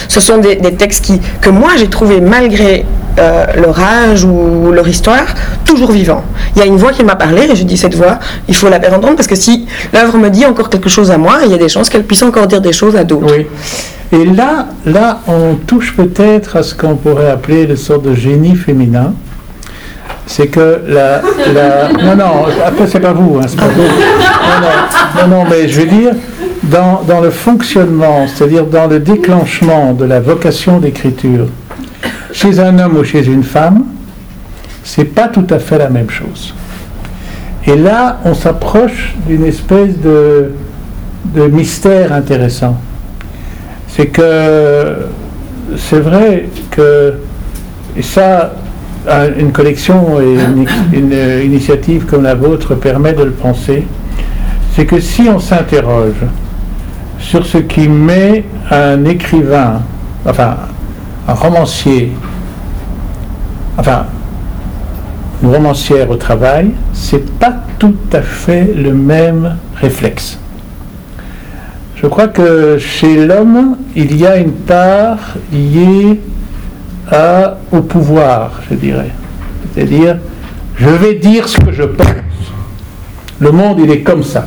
Ce sont des, textes qui, que moi j'ai trouvé malgré euh, leur âge ou leur histoire toujours vivant. Il y a une voix qui m'a parlé et je dis cette voix, il faut la faire entendre parce que si l'œuvre me dit encore quelque chose à moi, il y a des chances qu'elle puisse encore dire des choses à d'autres. Oui. Et là, là, on touche peut-être à ce qu'on pourrait appeler le sorte de génie féminin. C'est que la, Non, non, après, c'est pas vous, hein, pas vous. Non, non, non, mais je veux dire, dans, le fonctionnement, c'est-à-dire dans le déclenchement de la vocation d'écriture, chez un homme ou chez une femme, c'est pas tout à fait la même chose. Et là, on s'approche d'une espèce de, mystère intéressant. C'est que c'est vrai que, et ça, une collection et une, initiative comme la vôtre permet de le penser, c'est que si on s'interroge sur ce qui met un écrivain, enfin un romancier, enfin une romancière au travail, c'est pas tout à fait le même réflexe. Je crois que chez l'homme, il y a une part liée au pouvoir, je dirais. C'est-à-dire, je vais dire ce que je pense. Le monde, il est comme ça.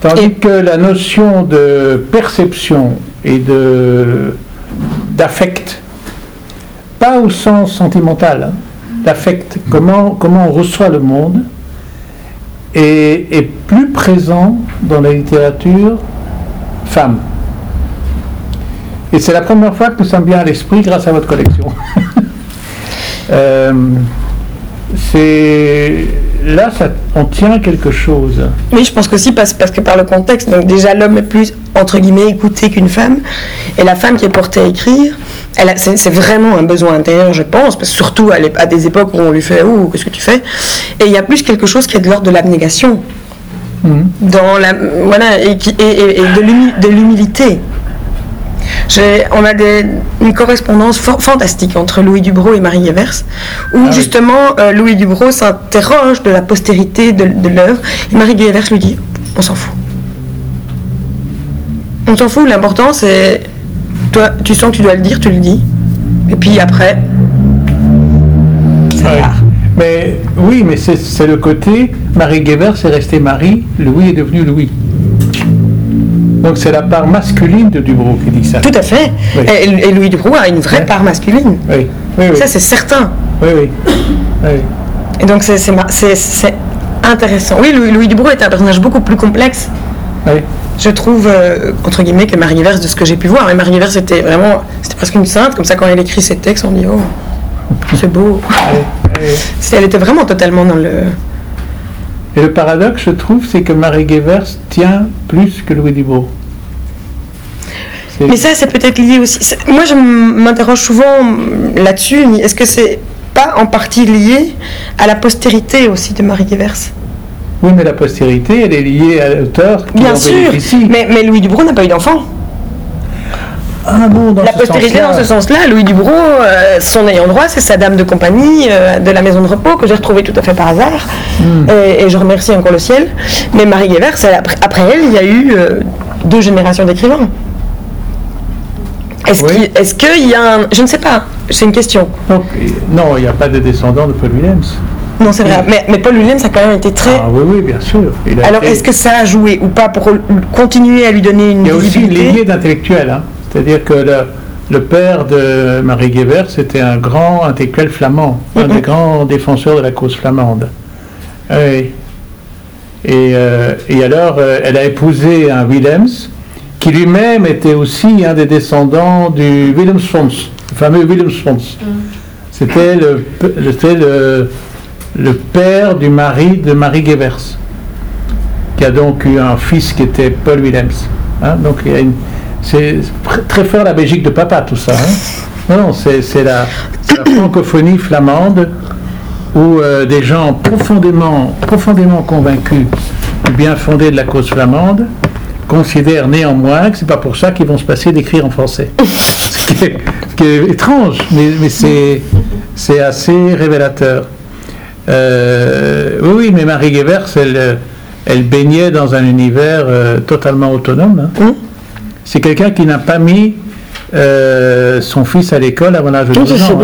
Tandis que la notion de perception et de d'affect, pas au sens sentimental, hein, d'affect, comment, comment on reçoit le monde, est, est, plus présent dans la littérature femme. Et c'est la première fois que ça me vient à l'esprit grâce à votre collection. euh, c'est là, ça, on tient quelque chose. Oui, je pense que si, parce, parce que par le contexte, donc déjà l'homme est plus, entre guillemets, écouté qu'une femme, et la femme qui est portée à écrire, c'est vraiment un besoin intérieur, je pense, parce surtout à, à, des époques où on lui fait Oh, qu'est-ce que tu fais? Et il y a plus quelque chose qui est de l'ordre de l'abnégation, mmh. dans la, voilà, et, et, et de l'humilité on a une correspondance fantastique entre Louis Dubrow et Marie Evers, où ah justement euh, Louis Dubrow s'interroge de la postérité de, l'œuvre, et Marie Evers lui dit on s'en fout. On s'en fout, l'important c'est toi, tu sens que tu dois le dire, tu le dis, et puis après, ça Mais oui, mais c'est le côté Marie Guévert, c'est resté Marie, Louis est devenu Louis. Donc c'est la part masculine de Dubrow qui dit ça. Tout à fait. Et, Louis Dubrow a une vraie part masculine. Oui. oui, Ça c'est certain. Oui, oui. Et donc c'est intéressant. Oui, Louis, Louis est un personnage beaucoup plus complexe. Oui. Je trouve, euh, entre guillemets, que Marie Vers, de ce que j'ai pu voir. Marie Vers, c'était vraiment, c'était presque une sainte. Comme ça, quand elle écrit ses textes, on dit, oh, c'est beau. Elle était vraiment totalement dans le, et le paradoxe, je trouve, c'est que Marie Guevers tient plus que Louis Dubrow. Mais ça, c'est peut-être lié aussi. Moi, je m'interroge souvent là-dessus. Est-ce que c'est pas en partie lié à la postérité aussi de Marie Guevers Oui, mais la postérité, elle est liée à l'auteur qui Bien sûr, mais, mais Louis Dubrow n'a pas eu d'enfant. Ah la postérité dans ce sens-là, Louis Dubrow, euh, son ayant droit, c'est sa dame de compagnie euh, de la maison de repos que j'ai retrouvée tout à fait par hasard. Hmm. Et, je remercie encore le ciel. Mais Marie Guévert, après, elle, il y a eu euh, deux générations d'écrivains. Est-ce qu'il y a un... Je ne sais pas, c'est une question. non, il n'y a pas de descendants de Paul Willems. Non, c'est vrai. Mais, Paul Willems a quand même été très. Ah oui, oui, bien sûr. Alors, est-ce que ça a joué ou pas pour continuer à lui donner une Il y a aussi une lignée d'intellectuels. Hein. C'est-à-dire que le, père de Marie Guébert, c'était un grand intellectuel flamand, un des grands défenseurs de la cause flamande. Et, euh, et alors, euh, elle a épousé un Willems, qui lui-même était aussi un des descendants du Willemsfonds, le fameux Willemsfonds. Mm. C'était le, le, le, père du mari de Marie Guébert, qui a donc eu un fils qui était Paul Willems. Hein. donc il y a une, c'est très fort la Belgique de papa, tout ça. Hein. non, c'est la, francophonie flamande où euh, des gens profondément, profondément convaincus du bien fondé de la cause flamande considèrent néanmoins que c'est pas pour ça qu'ils vont se passer d'écrire en français. Ce qui est, étrange, mais, mais c'est assez révélateur. Euh, oui, mais Marie Guevers, elle, elle baignait dans un univers euh, totalement autonome. Hein? C'est quelqu'un qui n'a pas mis euh, son fils à l'école à mon âge de 12 ans.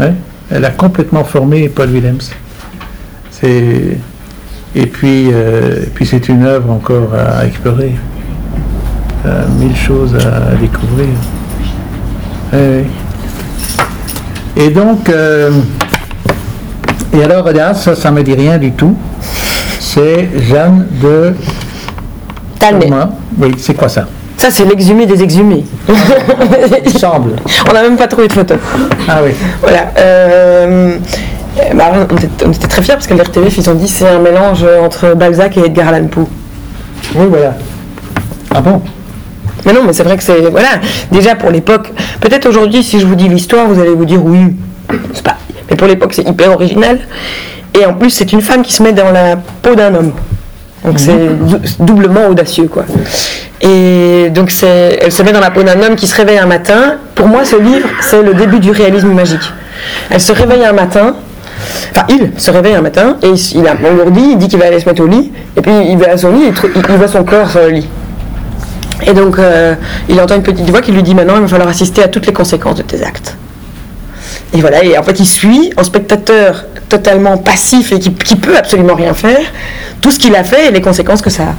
Hein. Elle a complètement formé Paul Willems. C'est et puis, euh, puis c'est une œuvre encore à explorer. Euh, mille choses à, découvrir. Et donc, euh, et alors, regarde, ça, ça me dit rien du tout. C'est Jeanne de Talmé. Oui, c'est quoi ça? Ça, c'est l'exhumé des exhumés. Il semble. On n'a même pas trouvé de photo. Ah oui. Voilà. Bah, on, était, très fiers parce que l'RTVF, ils ont dit c'est un mélange entre Balzac et Edgar Allan Poe. Oui, voilà. Ah bon? Mais non, mais c'est vrai que c'est. Voilà. Déjà pour l'époque. Peut-être aujourd'hui, si je vous dis l'histoire, vous allez vous dire oui. C'est pas. Mais pour l'époque, c'est hyper original. Et en plus, c'est une femme qui se met dans la peau d'un homme. Donc c'est mhm. doublement audacieux, quoi. Et donc elle se met dans la peau d'un homme qui se réveille un matin. Pour moi, ce livre, c'est le début du réalisme magique. Elle se réveille un matin, Enfin, il se réveille un matin et il a engourdi, il dit qu'il va aller se mettre au lit, et puis il va à son lit, il, il voit son corps sur le lit. Et donc, euh, il entend une petite voix qui lui dit maintenant, il va falloir assister à toutes les conséquences de tes actes. Et voilà, et en fait, il suit, en spectateur totalement passif et qui, qui peut absolument rien faire, tout ce qu'il a fait et les conséquences que ça a.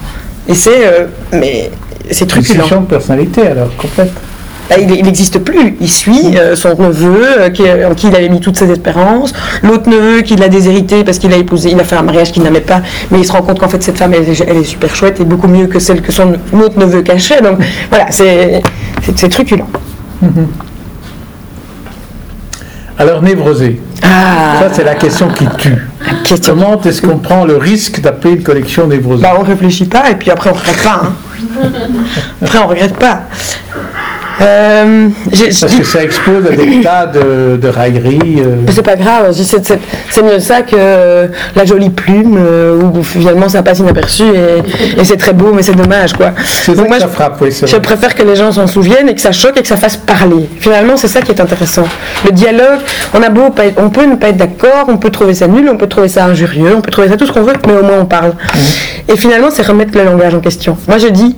Et c'est, euh, mais c'est truculent. C'est une de personnalité alors, complète. Bah, il n'existe plus. Il suit euh, son neveu, euh, qui, en qui il avait mis toutes ses espérances, l'autre neveu qui l'a déshérité parce qu'il a épousé, il a fait un mariage qu'il n'aimait pas, mais il se rend compte qu'en fait cette femme, elle, est super chouette et beaucoup mieux que celle que son autre neveu cachait. Donc voilà, c'est truculent. Mhm. Alors névrosé. Ah. Ça, c'est la question qui tue. Comment est-ce qu'on prend le risque d'appeler une collection névrosée? Bah, On réfléchit pas et puis après on regrette pas. Hein. après on regrette pas. Euh, Parce que ça expose à des tas de, de railleries. Euh. C'est pas grave, c'est mieux ça que la jolie plume euh, où finalement ça passe inaperçu et, c'est très beau, mais c'est dommage quoi. Donc moi, ça je, frappe, oui, je préfère que les gens s'en souviennent et que ça choque et que ça fasse parler. Finalement, c'est ça qui est intéressant. Le dialogue, on a beau, on peut ne pas être d'accord, on peut trouver ça nul, on peut trouver ça injurieux, on peut trouver ça tout ce qu'on veut, mais au moins on parle. Mmh. Et finalement, c'est remettre le langage en question. Moi, je dis,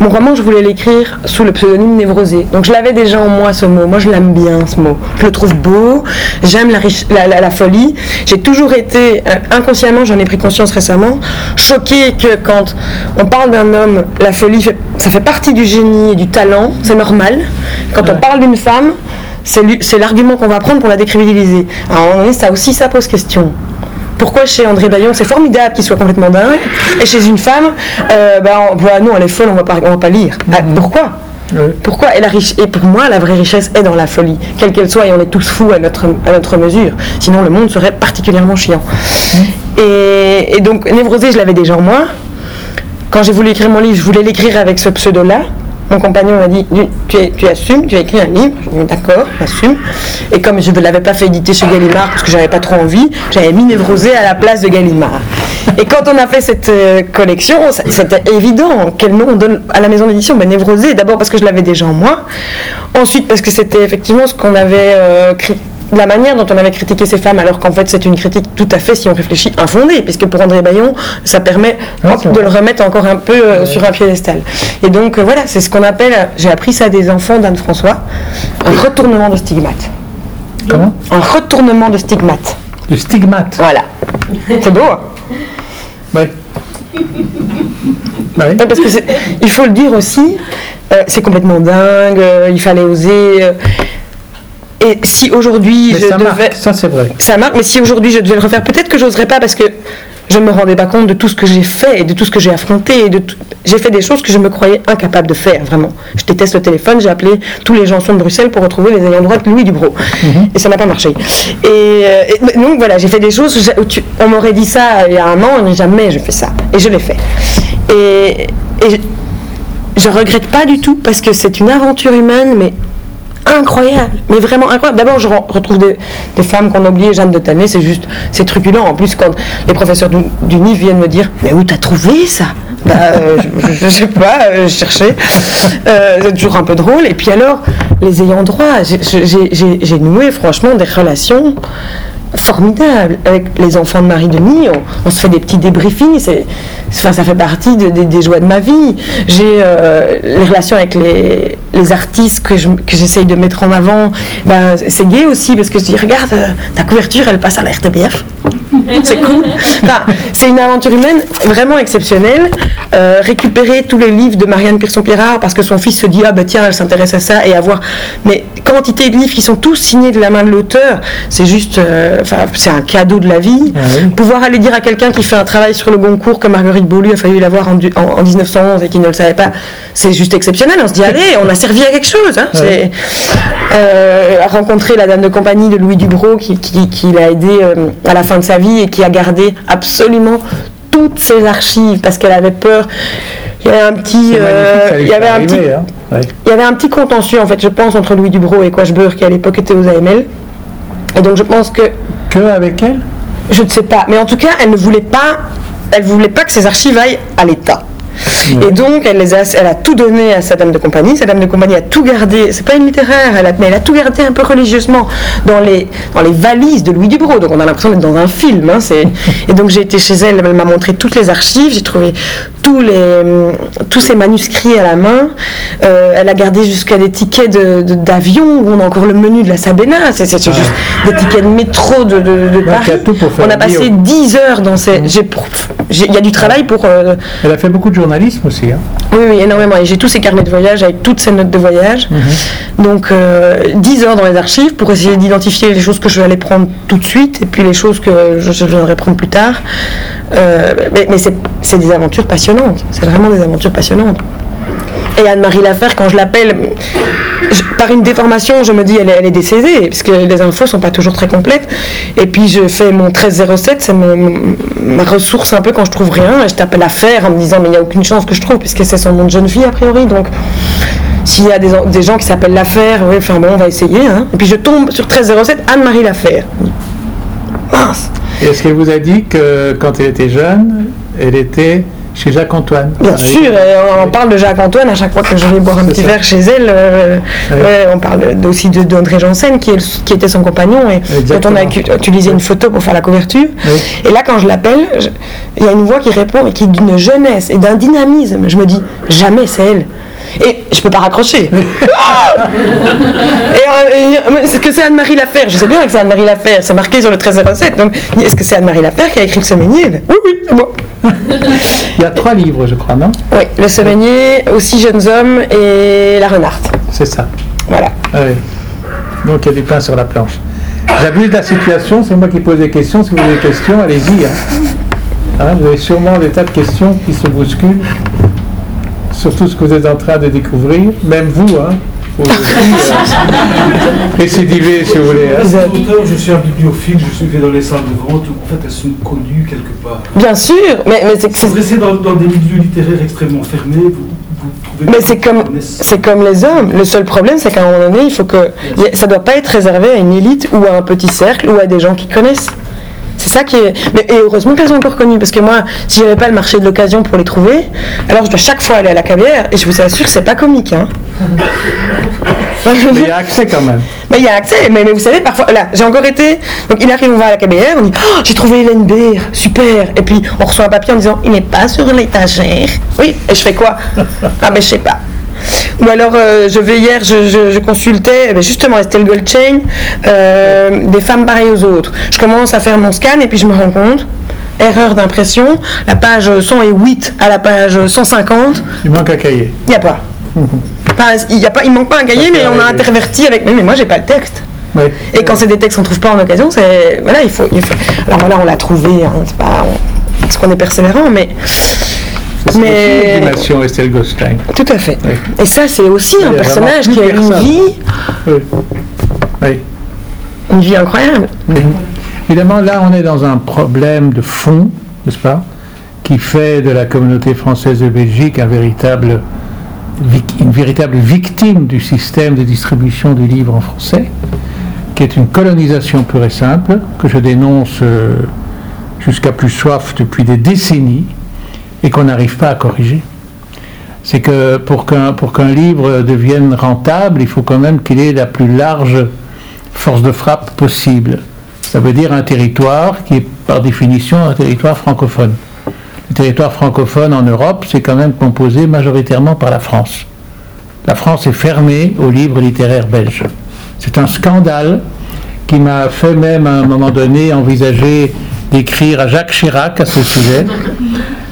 mon roman, je voulais l'écrire sous le pseudonyme Névrosé. Donc je l'avais déjà en moi ce mot. Moi, je l'aime bien ce mot. Je le trouve beau. J'aime la, la, folie. J'ai toujours été, euh, inconsciemment, j'en ai pris conscience récemment, choquée que quand on parle d'un homme, la folie, ça fait partie du génie et du talent. C'est normal. Quand on parle d'une femme, c'est l'argument qu'on va prendre pour la décrédibiliser. Alors, à un moment donné, ça aussi, ça pose question. Pourquoi chez André Bayon, c'est formidable qu'il soit complètement dingue, et chez une femme, euh, bah, bah, non, elle est folle, on ne va pas lire. Bah, pourquoi Pourquoi et, la et pour moi, la vraie richesse est dans la folie, quelle qu'elle soit, et on est tous fous à notre, à notre mesure. Sinon, le monde serait particulièrement chiant. Et, et, donc, Névrosé, je l'avais déjà en moi. Quand j'ai voulu écrire mon livre, je voulais l'écrire avec ce pseudo-là, mon compagnon m'a dit tu, assumes, tu as écrit un livre. D'accord, j'assume. Et comme je ne l'avais pas fait éditer chez Gallimard parce que j'avais pas trop envie, j'avais mis Névrosé à la place de Gallimard. Et quand on a fait cette euh, collection, c'était évident. Quel nom on donne à la maison d'édition ben, Névrosé, d'abord parce que je l'avais déjà en moi. Ensuite parce que c'était effectivement ce qu'on avait euh, la manière dont on avait critiqué ces femmes, alors qu'en fait c'est une critique tout à fait, si on réfléchit, infondée, puisque pour André Bayon, ça permet de le remettre encore un peu euh, sur un piédestal. Et donc euh, voilà, c'est ce qu'on appelle, j'ai appris ça des enfants d'Anne-François, un retournement de stigmate. Comment? Un retournement de stigmate. De stigmate Voilà. C'est beau, hein? Oui. Parce que il faut le dire aussi, euh, c'est complètement dingue, il fallait oser. Et si aujourd'hui je ça devais. ça c'est vrai. Ça marque, mais si aujourd'hui je devais le refaire, peut-être que j'oserais pas parce que je ne me rendais pas compte de tout ce que j'ai fait et de tout ce que j'ai affronté. Et de J'ai fait des choses que je me croyais incapable de faire, vraiment. Je déteste le téléphone, j'ai appelé tous les gens de Bruxelles pour retrouver les ayants droit de Louis Dubro. Mhm. Et ça n'a pas marché. Euh, et, donc voilà, j'ai fait des choses, on m'aurait dit ça il y a un an, jamais je fais ça. Et je l'ai fait. Et, et je regrette pas du tout parce que c'est une aventure humaine, mais incroyable, mais vraiment incroyable. D'abord, je retrouve des, femmes qu'on a oubliées, Jeanne de Tanné, c'est juste, c'est truculent. En plus, quand les professeurs du, NIF viennent me dire, mais où t'as trouvé ça? Bah, euh, je, ne sais pas, euh, je cherchais. Euh, c'est toujours un peu drôle. Et puis alors, les ayants droit, j'ai noué franchement des relations formidable avec les enfants de Marie-Denis. On, se fait des petits débriefings. ça fait partie des joies de ma vie. J'ai euh, les relations avec les, les artistes que, j'essaye de mettre en avant, ben, c'est gay aussi parce que je dis regarde, ta couverture elle passe à la RTBF. c'est cool. c'est une aventure humaine vraiment exceptionnelle. Euh, récupérer tous les livres de Marianne Pierson-Pirard parce que son fils se dit ah ben tiens elle s'intéresse à ça et avoir mais quantité de livres qui sont tous signés de la main de l'auteur, c'est juste, euh, enfin c'est un cadeau de la vie. Ah Pouvoir aller dire à quelqu'un qui fait un travail sur le Goncourt que Marguerite Beaulieu a fallu l'avoir en, en, 1911 et qui ne le savait pas, c'est juste exceptionnel. On se dit allez, on a à quelque chose. Hein. C'est euh, rencontrer la dame de compagnie de Louis Dubrow qui, qui, l'a aidé à la fin de sa vie et qui a gardé absolument toutes ses archives parce qu'elle avait peur. Il y avait un petit, euh, il y avait un petit, hein. il y avait un petit contentieux en fait, je pense, entre Louis Dubrow et Quashburg qui à l'époque était aux AML. Et donc je pense que. Que avec elle? Je ne sais pas, mais en tout cas, elle ne voulait pas, elle voulait pas que ses archives aillent à l'État. Et donc, elle, les a, elle a tout donné à sa dame de compagnie. Sa dame de compagnie a tout gardé. C'est pas une littéraire, elle a, mais elle a tout gardé un peu religieusement dans les, dans les valises de Louis Dubrow. Donc, on a l'impression d'être dans un film. Hein, et donc, j'ai été chez elle, elle m'a montré toutes les archives. J'ai trouvé tous, les, tous ces manuscrits à la main. Euh, elle a gardé jusqu'à des tickets d'avion où on a encore le menu de la Sabena. C'est juste des tickets de métro de, de, Paris. On a passé 10 heures dans ces. Il y a du travail pour. Euh, elle a fait beaucoup de journalisme aussi. Hein. Oui, oui, énormément. Et j'ai tous ces carnets de voyage avec toutes ces notes de voyage. Mhm. Donc, 10 euh, heures dans les archives pour essayer d'identifier les choses que je vais aller prendre tout de suite et puis les choses que je, viendrai prendre plus tard. Euh, mais, mais c'est des aventures passionnantes. C'est vraiment des aventures passionnantes. Et Anne-Marie Lafer, quand je l'appelle, par une déformation, je me dis elle, est décédée, parce que les infos sont pas toujours très complètes. Et puis je fais mon 1307, c'est ma ressource un peu quand je trouve rien. Et je t'appelle Affaire en me disant mais il n'y a aucune chance que je trouve, puisque c'est son nom de jeune fille a priori. Donc s'il y a des, gens qui s'appellent L'Affaire, enfin bon, on va essayer. Hein. Et puis je tombe sur 1307, Anne-Marie Lafer. Mince. Est-ce qu'elle vous a dit que quand elle était jeune, elle était chez Jacques-Antoine. Bien sûr, on parle de Jacques-Antoine à chaque fois que je vais boire un petit verre chez elle. Euh, on parle aussi d'André Janssen qui, qui, était son compagnon et quand on a utilisé une photo pour faire la couverture. Et là, quand je l'appelle, il y a une voix qui répond et qui est d'une jeunesse et d'un dynamisme. Je me dis, jamais c'est elle. Et je peux pas raccrocher. et, est-ce que c'est Anne-Marie Lafer Je sais bien que c'est Anne-Marie Lafer, c'est marqué sur le 1307. Donc, est-ce que c'est Anne-Marie Lafer qui a écrit le Semeinier Oui, oui, c'est moi. Il y a trois livres, je crois, non? Oui, Le Semeinier, Aussi jeunes hommes et La Renarde. C'est ça. Voilà. Ah Donc il y a du pain sur la planche. J'abuse de la situation, c'est moi qui pose des questions. Si vous avez des questions, allez-y. Hein. Hein, vous avez sûrement des tas de questions qui se bousculent sur tout ce que vous êtes en train de découvrir, même vous, hein. Aussi, euh, si vous voulez. Hein. je suis un bibliophile, je suis fait dans les salles de vente où en fait elles sont connues quelque part. Bien sûr, mais, mais c'est Vous restez dans, dans, des milieux littéraires extrêmement fermés, vous, mais c'est comme, c'est comme les hommes. Le seul problème, c'est qu'à un moment donné, il faut que ça ne doit pas être réservé à une élite ou à un petit cercle ou à des gens qui connaissent. C'est ça qui est. Mais, et heureusement qu'elles sont encore connues, parce que moi, si j'avais pas le marché de l'occasion pour les trouver, alors je dois chaque fois aller à la cavière, et je vous assure, c'est pas comique. Hein. mais il y a accès quand même. Mais il y a accès, mais, vous savez, parfois, là, j'ai encore été, donc il arrive, on va à la cabière, on dit, oh, j'ai trouvé Hélène Beer, super, et puis on reçoit un papier en disant, il n'est pas sur l'étagère. Oui, et je fais quoi? Ah, mais je sais pas. Ou alors, euh, je vais hier, je, consultais eh justement Estelle Goldchain, euh, des femmes pareilles aux autres. Je commence à faire mon scan et puis je me rends compte, erreur d'impression, la page 108 à la page 150. Il manque un cahier. Il n'y a pas. il y a pas. Il manque pas un cahier, mais on a interverti avec. Mais, mais moi, j'ai pas le texte. Et quand c'est des textes qu'on trouve pas en occasion, c'est voilà, il faut, Alors voilà, on l'a trouvé. Hein, c'est pas parce qu'on est persévérant, mais mais Estelle Gostein. Tout à fait. Et ça, c'est aussi un personnage qui a une vie. Oui. Une vie incroyable. Évidemment, là, on est dans un problème de fond, n'est-ce pas, qui fait de la communauté française de Belgique un véritable, une véritable victime du système de distribution du livre en français, qui est une colonisation pure et simple, que je dénonce euh, jusqu'à plus soif depuis des décennies et qu'on n'arrive pas à corriger. C'est que pour qu'un, pour qu'un livre devienne rentable, il faut quand même qu'il ait la plus large force de frappe possible. Ça veut dire un territoire qui est par définition un territoire francophone. Le territoire francophone en Europe, c'est quand même composé majoritairement par la France. la France est fermée aux livres littéraires belges. C'est un scandale qui m'a fait même à un moment donné envisager d'écrire à Jacques Chirac à ce sujet.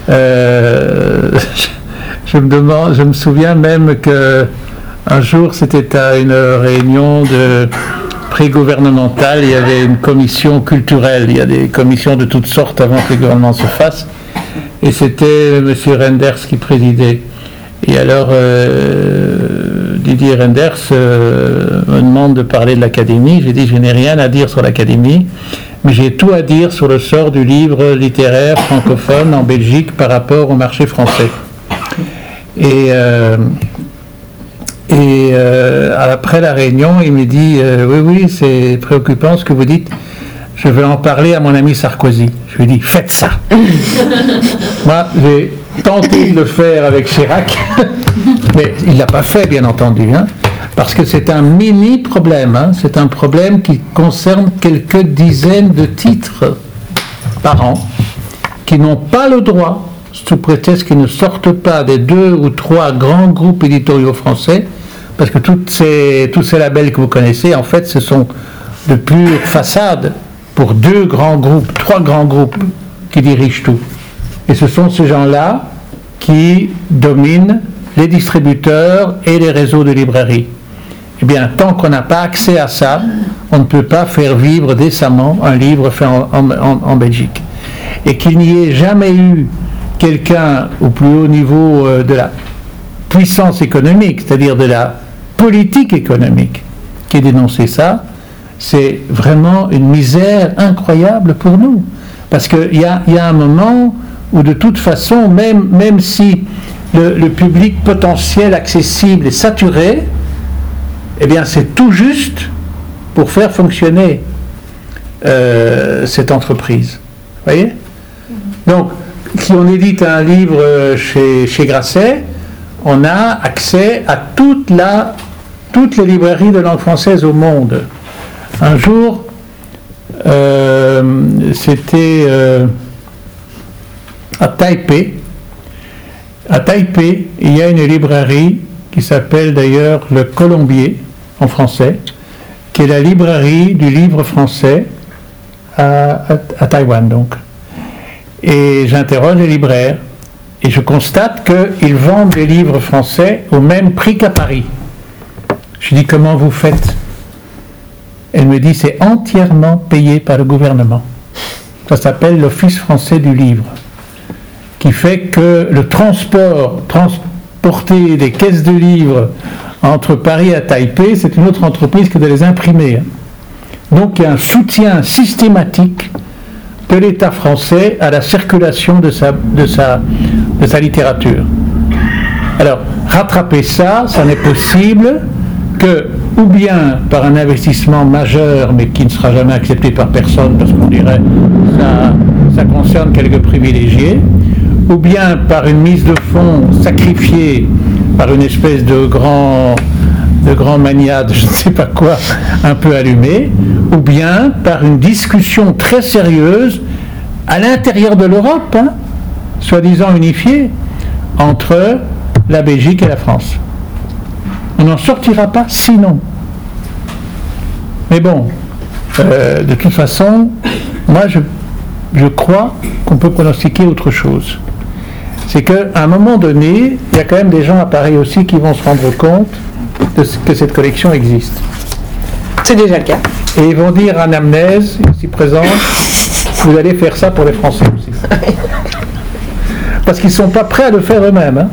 Euh, je, me demande, je me souviens même que un jour c'était à une réunion de pré-gouvernementale, il y avait une commission culturelle, il y a des commissions de toutes sortes avant que le gouvernement se fasse, et c'était M. Renders qui présidait. Et alors, euh, Didier Renders euh, me demande de parler de l'Académie. J'ai dit, je n'ai rien à dire sur l'Académie, j'ai tout à dire sur le sort du livre littéraire francophone en Belgique par rapport au marché français. Et, euh, et après la réunion, il me dit, oui, oui, c'est préoccupant ce que vous dites je vais en parler à mon ami Sarkozy. Je lui dis, faites ça. Moi, j'ai tenté de le faire avec Chirac, mais il ne l'a pas fait, bien entendu, hein, parce que c'est un mini problème. Hein. c'est un problème qui concerne quelques dizaines de titres par an qui n'ont pas le droit, sous prétexte qu'ils ne sortent pas des deux ou trois grands groupes éditoriaux français, parce que ces, tous ces labels que vous connaissez, en fait, ce sont de pures façades pour deux grands groupes, trois grands groupes qui dirigent tout. Et ce sont ces gens-là qui dominent les distributeurs et les réseaux de librairies. Eh bien, tant qu'on n'a pas accès à ça, on ne peut pas faire vivre décemment un livre fait en, Belgique. Et qu'il n'y ait jamais eu quelqu'un au plus haut niveau euh, de la puissance économique, c'est-à-dire de la politique économique, qui ait dénoncé ça, c'est vraiment une misère incroyable pour nous. Parce qu'il y a, un moment où de toute façon, même, même si le, public potentiel accessible est saturé, eh bien c'est tout juste pour faire fonctionner euh, cette entreprise. Vous voyez Donc, si on édite un livre chez, chez Grasset, on a accès à toute la, toutes les librairies de langue française au monde. Un jour, euh, c'était euh, à Taipei. À Taipei, il y a une librairie qui s'appelle d'ailleurs le Colombier en français, qui est la librairie du livre français à, Taïwan donc. Et j'interroge les libraires et je constate qu'ils vendent des livres français au même prix qu'à Paris. Je dis comment vous faites? Elle me dit c'est entièrement payé par le gouvernement. Ça s'appelle l'Office français du livre, qui fait que le transport, transporter des caisses de livres entre Paris et Taipei, c'est une autre entreprise que de les imprimer. Donc il y a un soutien systématique de l'État français à la circulation de sa, de sa, de sa littérature. Alors, rattraper ça, ça n'est possible que ou bien par un investissement majeur, mais qui ne sera jamais accepté par personne, parce qu'on dirait ça, ça concerne quelques privilégiés, ou bien par une mise de fonds sacrifiée par une espèce de grand, de grand maniade, je ne sais pas quoi, un peu allumé, ou bien par une discussion très sérieuse à l'intérieur de l'Europe, hein, soi-disant unifiée, entre la Belgique et la France. On n'en sortira pas sinon. Mais bon, euh, de toute façon, moi je crois qu'on peut pronostiquer autre chose. C'est qu'à un moment donné, il y a quand même des gens à Paris aussi qui vont se rendre compte de ce que cette collection existe. C'est déjà le cas. Et ils vont dire à Namnèse, ici présent, vous allez faire ça pour les Français aussi. Parce qu'ils ne sont pas prêts à le faire eux-mêmes. Hein.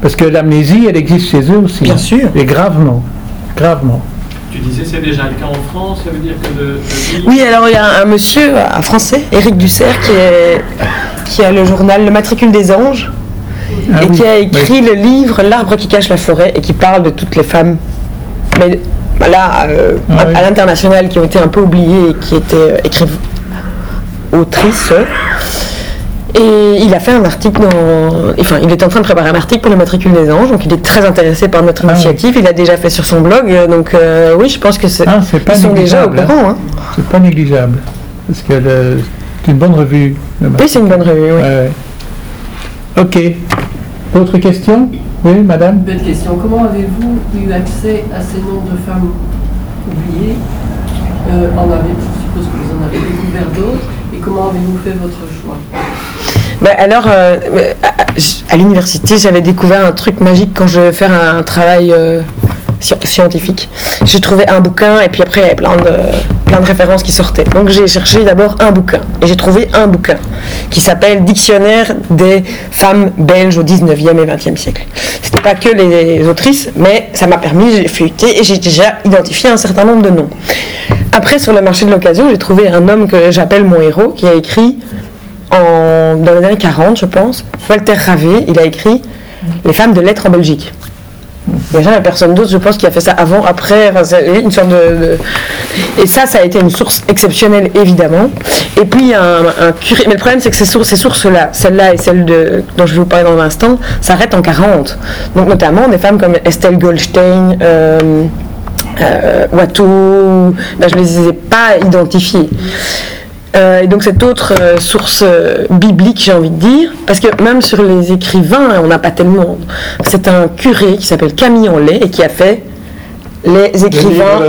Parce que l'amnésie, elle existe chez eux aussi. Bien sûr. Et gravement. Gravement. Tu disais c'est déjà le cas en France, ça veut dire que de, Oui, alors il y a un, monsieur, un français, Éric Dussert, qui, est, qui a le journal Le Matricule des Anges, ah et qui a écrit le livre L'arbre qui cache la forêt, et qui parle de toutes les femmes. Mais là, euh, ah à, l'international, qui ont été un peu oubliées et qui étaient euh, écrites autrices. Et il a fait un article dans. Enfin, il est en train de préparer un article pour le matricule des anges, donc il est très intéressé par notre ah initiative. Il a déjà fait sur son blog, donc euh, oui, je pense que c'est. Ah, ils sont déjà au courant. Hein. C'est pas négligeable. Parce que c'est une bonne revue. Oui, c'est une bonne revue, oui. Ok. Autre question? Oui, madame? Une belle question. Comment avez-vous eu accès à ces noms de femmes oubliées? Euh, en avez, Je suppose que vous en avez découvert d'autres. Et comment avez-vous fait votre choix? Ben alors, euh, à, l'université, j'avais découvert un truc magique quand je vais faire un travail euh, scientifique. J'ai trouvé un bouquin et puis après, il y avait plein de, plein de références qui sortaient. Donc j'ai cherché d'abord un bouquin et j'ai trouvé un bouquin qui s'appelle Dictionnaire des femmes belges au 19e et 20e siècle. C'était pas que les, autrices, mais ça m'a permis, j'ai feuilleté et j'ai déjà identifié un certain nombre de noms. Après, sur le marché de l'occasion, j'ai trouvé un homme que j'appelle mon héros qui a écrit en, dans les années 40, je pense, Walter Ravé, il a écrit Les femmes de lettres en Belgique. Déjà, a personne d'autre, je pense, qui a fait ça avant, après, une sorte de, Et ça, ça a été une source exceptionnelle, évidemment. Et puis, il a un, curé... Mais le problème, c'est que ces, sources, ces sources-là, celle-là et celle de, dont je vais vous parler dans un instant, s'arrêtent en 40. Donc, notamment, des femmes comme Estelle Goldstein, euh, euh, Watteau, ben, je ne les ai pas identifiées. Euh, et donc cette autre euh, source euh, biblique, j'ai envie de dire, parce que même sur les écrivains, on n'a pas tellement. C'est un curé qui s'appelle Camille Enlay et qui a fait les écrivains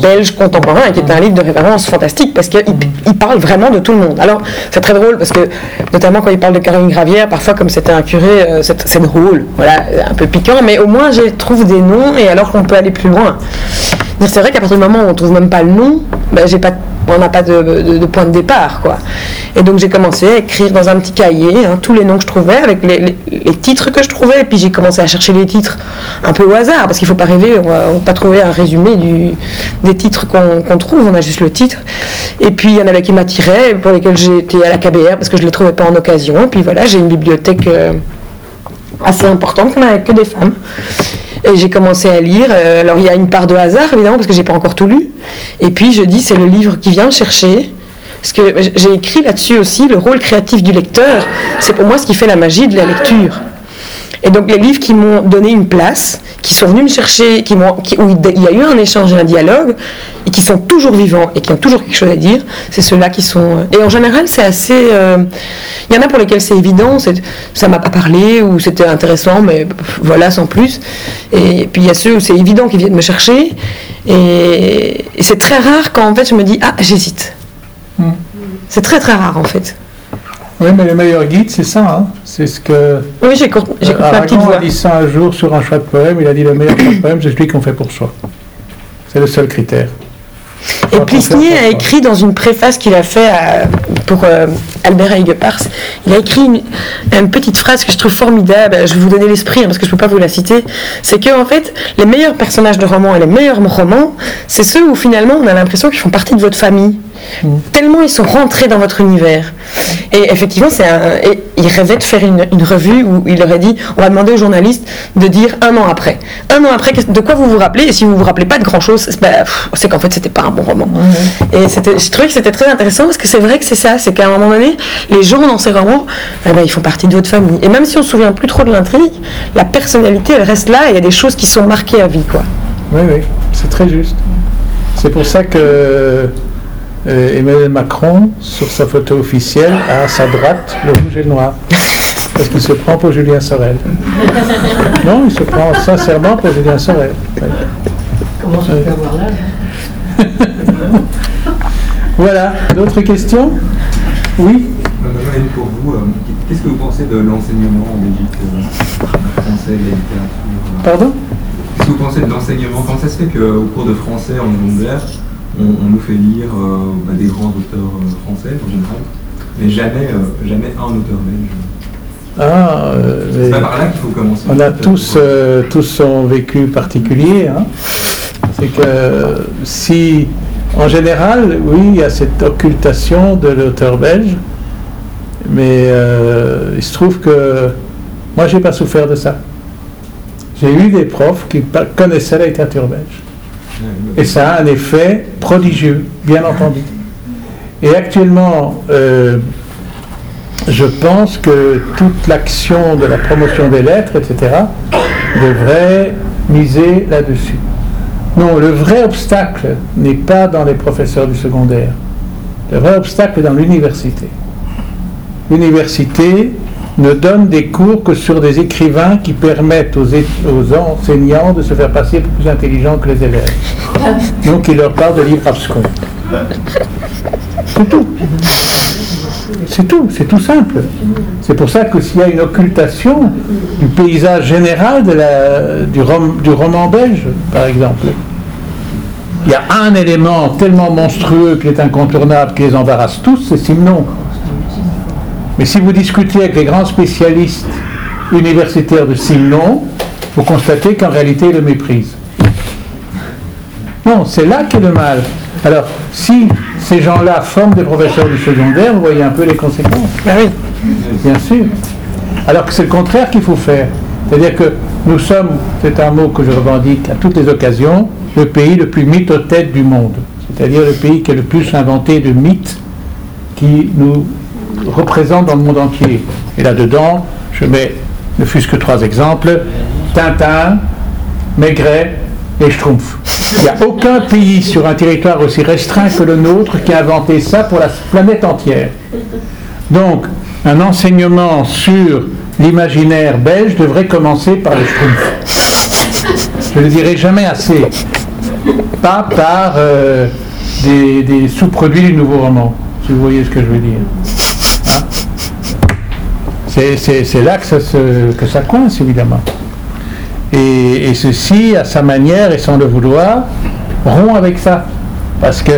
belges contemporains, qui est un livre de référence fantastique parce qu'il il parle vraiment de tout le monde. Alors c'est très drôle parce que notamment quand il parle de Caroline Gravière, parfois comme c'était un curé, c'est drôle, voilà, un peu piquant, mais au moins je trouve des noms et alors qu'on peut aller plus loin. C'est vrai qu'à partir du moment où on trouve même pas le nom, ben, j'ai pas on n'a pas de, point de départ. Quoi. Et donc j'ai commencé à écrire dans un petit cahier hein, tous les noms que je trouvais, avec les, titres que je trouvais, et puis j'ai commencé à chercher les titres un peu au hasard, parce qu'il ne faut pas rêver, on ne va pas trouver un résumé des titres qu'on trouve, on a juste le titre. Et puis il y en avait qui m'attiraient, pour lesquels été à la KBR, parce que je ne les trouvais pas en occasion. Et puis voilà, j'ai une bibliothèque euh, assez importante, on n'avait que des femmes. Et j'ai commencé à lire. Euh, alors il y a une part de hasard évidemment parce que j'ai pas encore tout lu. Et puis je dis c'est le livre qui vient me chercher. Parce que j'ai écrit là-dessus aussi le rôle créatif du lecteur. C'est pour moi ce qui fait la magie de la lecture. Et donc les livres qui m'ont donné une place, qui sont venus me chercher, où il y a eu un échange un dialogue, et qui sont toujours vivants et qui ont toujours quelque chose à dire, c'est ceux-là qui sont... Euh, et en général, c'est assez... Euh, il y en a pour lesquels c'est évident, ça m'a pas parlé, ou c'était intéressant, mais voilà, sans plus. Et puis il y a ceux où c'est évident qui viennent me chercher, et, c'est très rare quand en fait je me dis, ah, j'hésite. Hmm. C'est très très rare en fait. Oui, mais le meilleur guide, c'est ça. Hein. C'est ce que. Oui, j'ai compris. Euh, a dit ça un jour sur un choix de poème. Il a dit le meilleur choix de poème, c'est celui qu'on fait pour soi. C'est le seul critère. Et Plisnier a écrit dans une préface qu'il a fait pour euh, Albert Aiguepars, il a écrit une, petite phrase que je trouve formidable, je vais vous donner l'esprit hein, parce que je ne peux pas vous la citer, c'est que en fait, les meilleurs personnages de romans et les meilleurs romans, c'est ceux où finalement on a l'impression qu'ils font partie de votre famille. Mm. Tellement ils sont rentrés dans votre univers. Et effectivement, c'est il rêvait de faire une, revue où il aurait dit on va demander aux journalistes de dire un an après. Un an après, de quoi vous vous rappelez? Et si vous vous rappelez pas de grand chose, c'est qu'en fait, c'était pas un bon roman. Et je trouvais que c'était très intéressant parce que c'est vrai que c'est ça c'est qu'à un moment donné, les gens dans ces romans, eh ben, ils font partie de votre famille. Et même si on se souvient plus trop de l'intrigue, la personnalité, elle reste là et il y a des choses qui sont marquées à vie. Quoi. Oui, oui, c'est très juste. C'est pour ça que euh, Emmanuel Macron, sur sa photo officielle, a à sa droite le rouge et le noir. Parce qu'il se prend pour Julien Sorel. Non, il se prend sincèrement pour Julien Sorel. Comment ça peut avoir là Voilà, d'autres questions? Oui? Pour vous, euh, qu'est-ce que vous pensez de l'enseignement en Belgique euh, français, la littérature Pardon? Qu'est-ce que vous pensez de l'enseignement? Comment ça se fait qu'au cours de français en secondaire, on, nous fait lire euh, bah, des grands auteurs euh, français en général, mais jamais, euh, jamais un auteur belge. Ah, c'est pas par là qu'il faut commencer. On a tous, tous son vécu particulier. Hein. C'est que si, en général, oui, il y a cette occultation de l'auteur belge, mais il se trouve que moi, j'ai pas souffert de ça. J'ai eu des profs qui connaissaient la littérature belge. Et ça a un effet prodigieux, bien entendu. Et actuellement, euh, je pense que toute l'action de la promotion des lettres, etc., devrait miser là-dessus. Non, le vrai obstacle n'est pas dans les professeurs du secondaire. Le vrai obstacle est dans l'université. L'université ne donne des cours que sur des écrivains qui permettent aux, enseignants de se faire passer pour plus intelligents que les élèves. Donc il leur parle de livres abscons. C'est tout. C'est tout, c'est tout simple. C'est pour ça que s'il y a une occultation du paysage général du roman belge, par exemple, il y a un élément tellement monstrueux qui est incontournable, qui les embarrasse tous, c'est Simon. Mais si vous discutez avec les grands spécialistes universitaires de Simon, vous constatez qu'en réalité, ils le méprisent. Non, c'est là qu'est le mal. Alors, si ces gens-là forment des professeurs du secondaire, vous voyez un peu les conséquences. Ah oui. Bien sûr. Alors que c'est le contraire qu'il faut faire. C'est-à-dire que nous sommes, c'est un mot que je revendique à toutes les occasions, le pays le plus mythothète du monde. C'est-à-dire le pays qui a le plus inventé de mythes qui nous représentent dans le monde entier. Et là-dedans, je mets ne fût-ce que trois exemples Tintin, Maigret et Schtroumpf. Il n'y a aucun pays sur un territoire aussi restreint que le nôtre qui a inventé ça pour la planète entière. Donc, un enseignement sur l'imaginaire belge devrait commencer par les Schtroumpf. Je ne le dirai jamais assez. Pas par euh, des, sous-produits du nouveau roman, si vous voyez ce que je veux dire. C'est là que ça, que ça coince, évidemment. Et, ceci, à sa manière et sans le vouloir, rompt avec ça. Parce que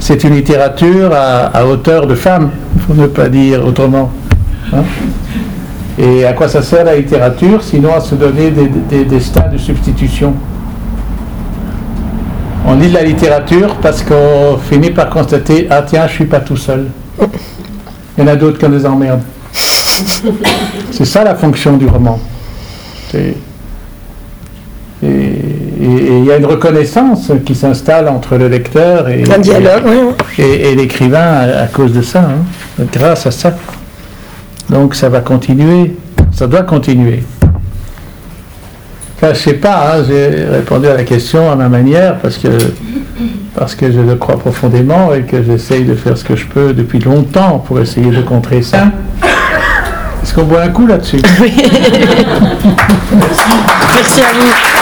c'est une littérature à, hauteur de femme, faut ne pas dire autrement. Hein. et à quoi ça sert la littérature sinon à se donner des, des destins de substitution? On lit la littérature parce qu'on finit par constater Ah tiens, je suis pas tout seul. Il y en a d'autres qui ont des. C'est ça la fonction du roman. Et il y a une reconnaissance qui s'installe entre le lecteur et, et, l'écrivain à, cause de ça, hein, grâce à ça. Donc ça va continuer, ça doit continuer. Enfin, je sais pas, hein, j'ai répondu à la question à ma manière parce que, parce que je le crois profondément et que j'essaye de faire ce que je peux depuis longtemps pour essayer de contrer ça. Est-ce qu'on boit un coup là-dessus Oui. Merci à vous.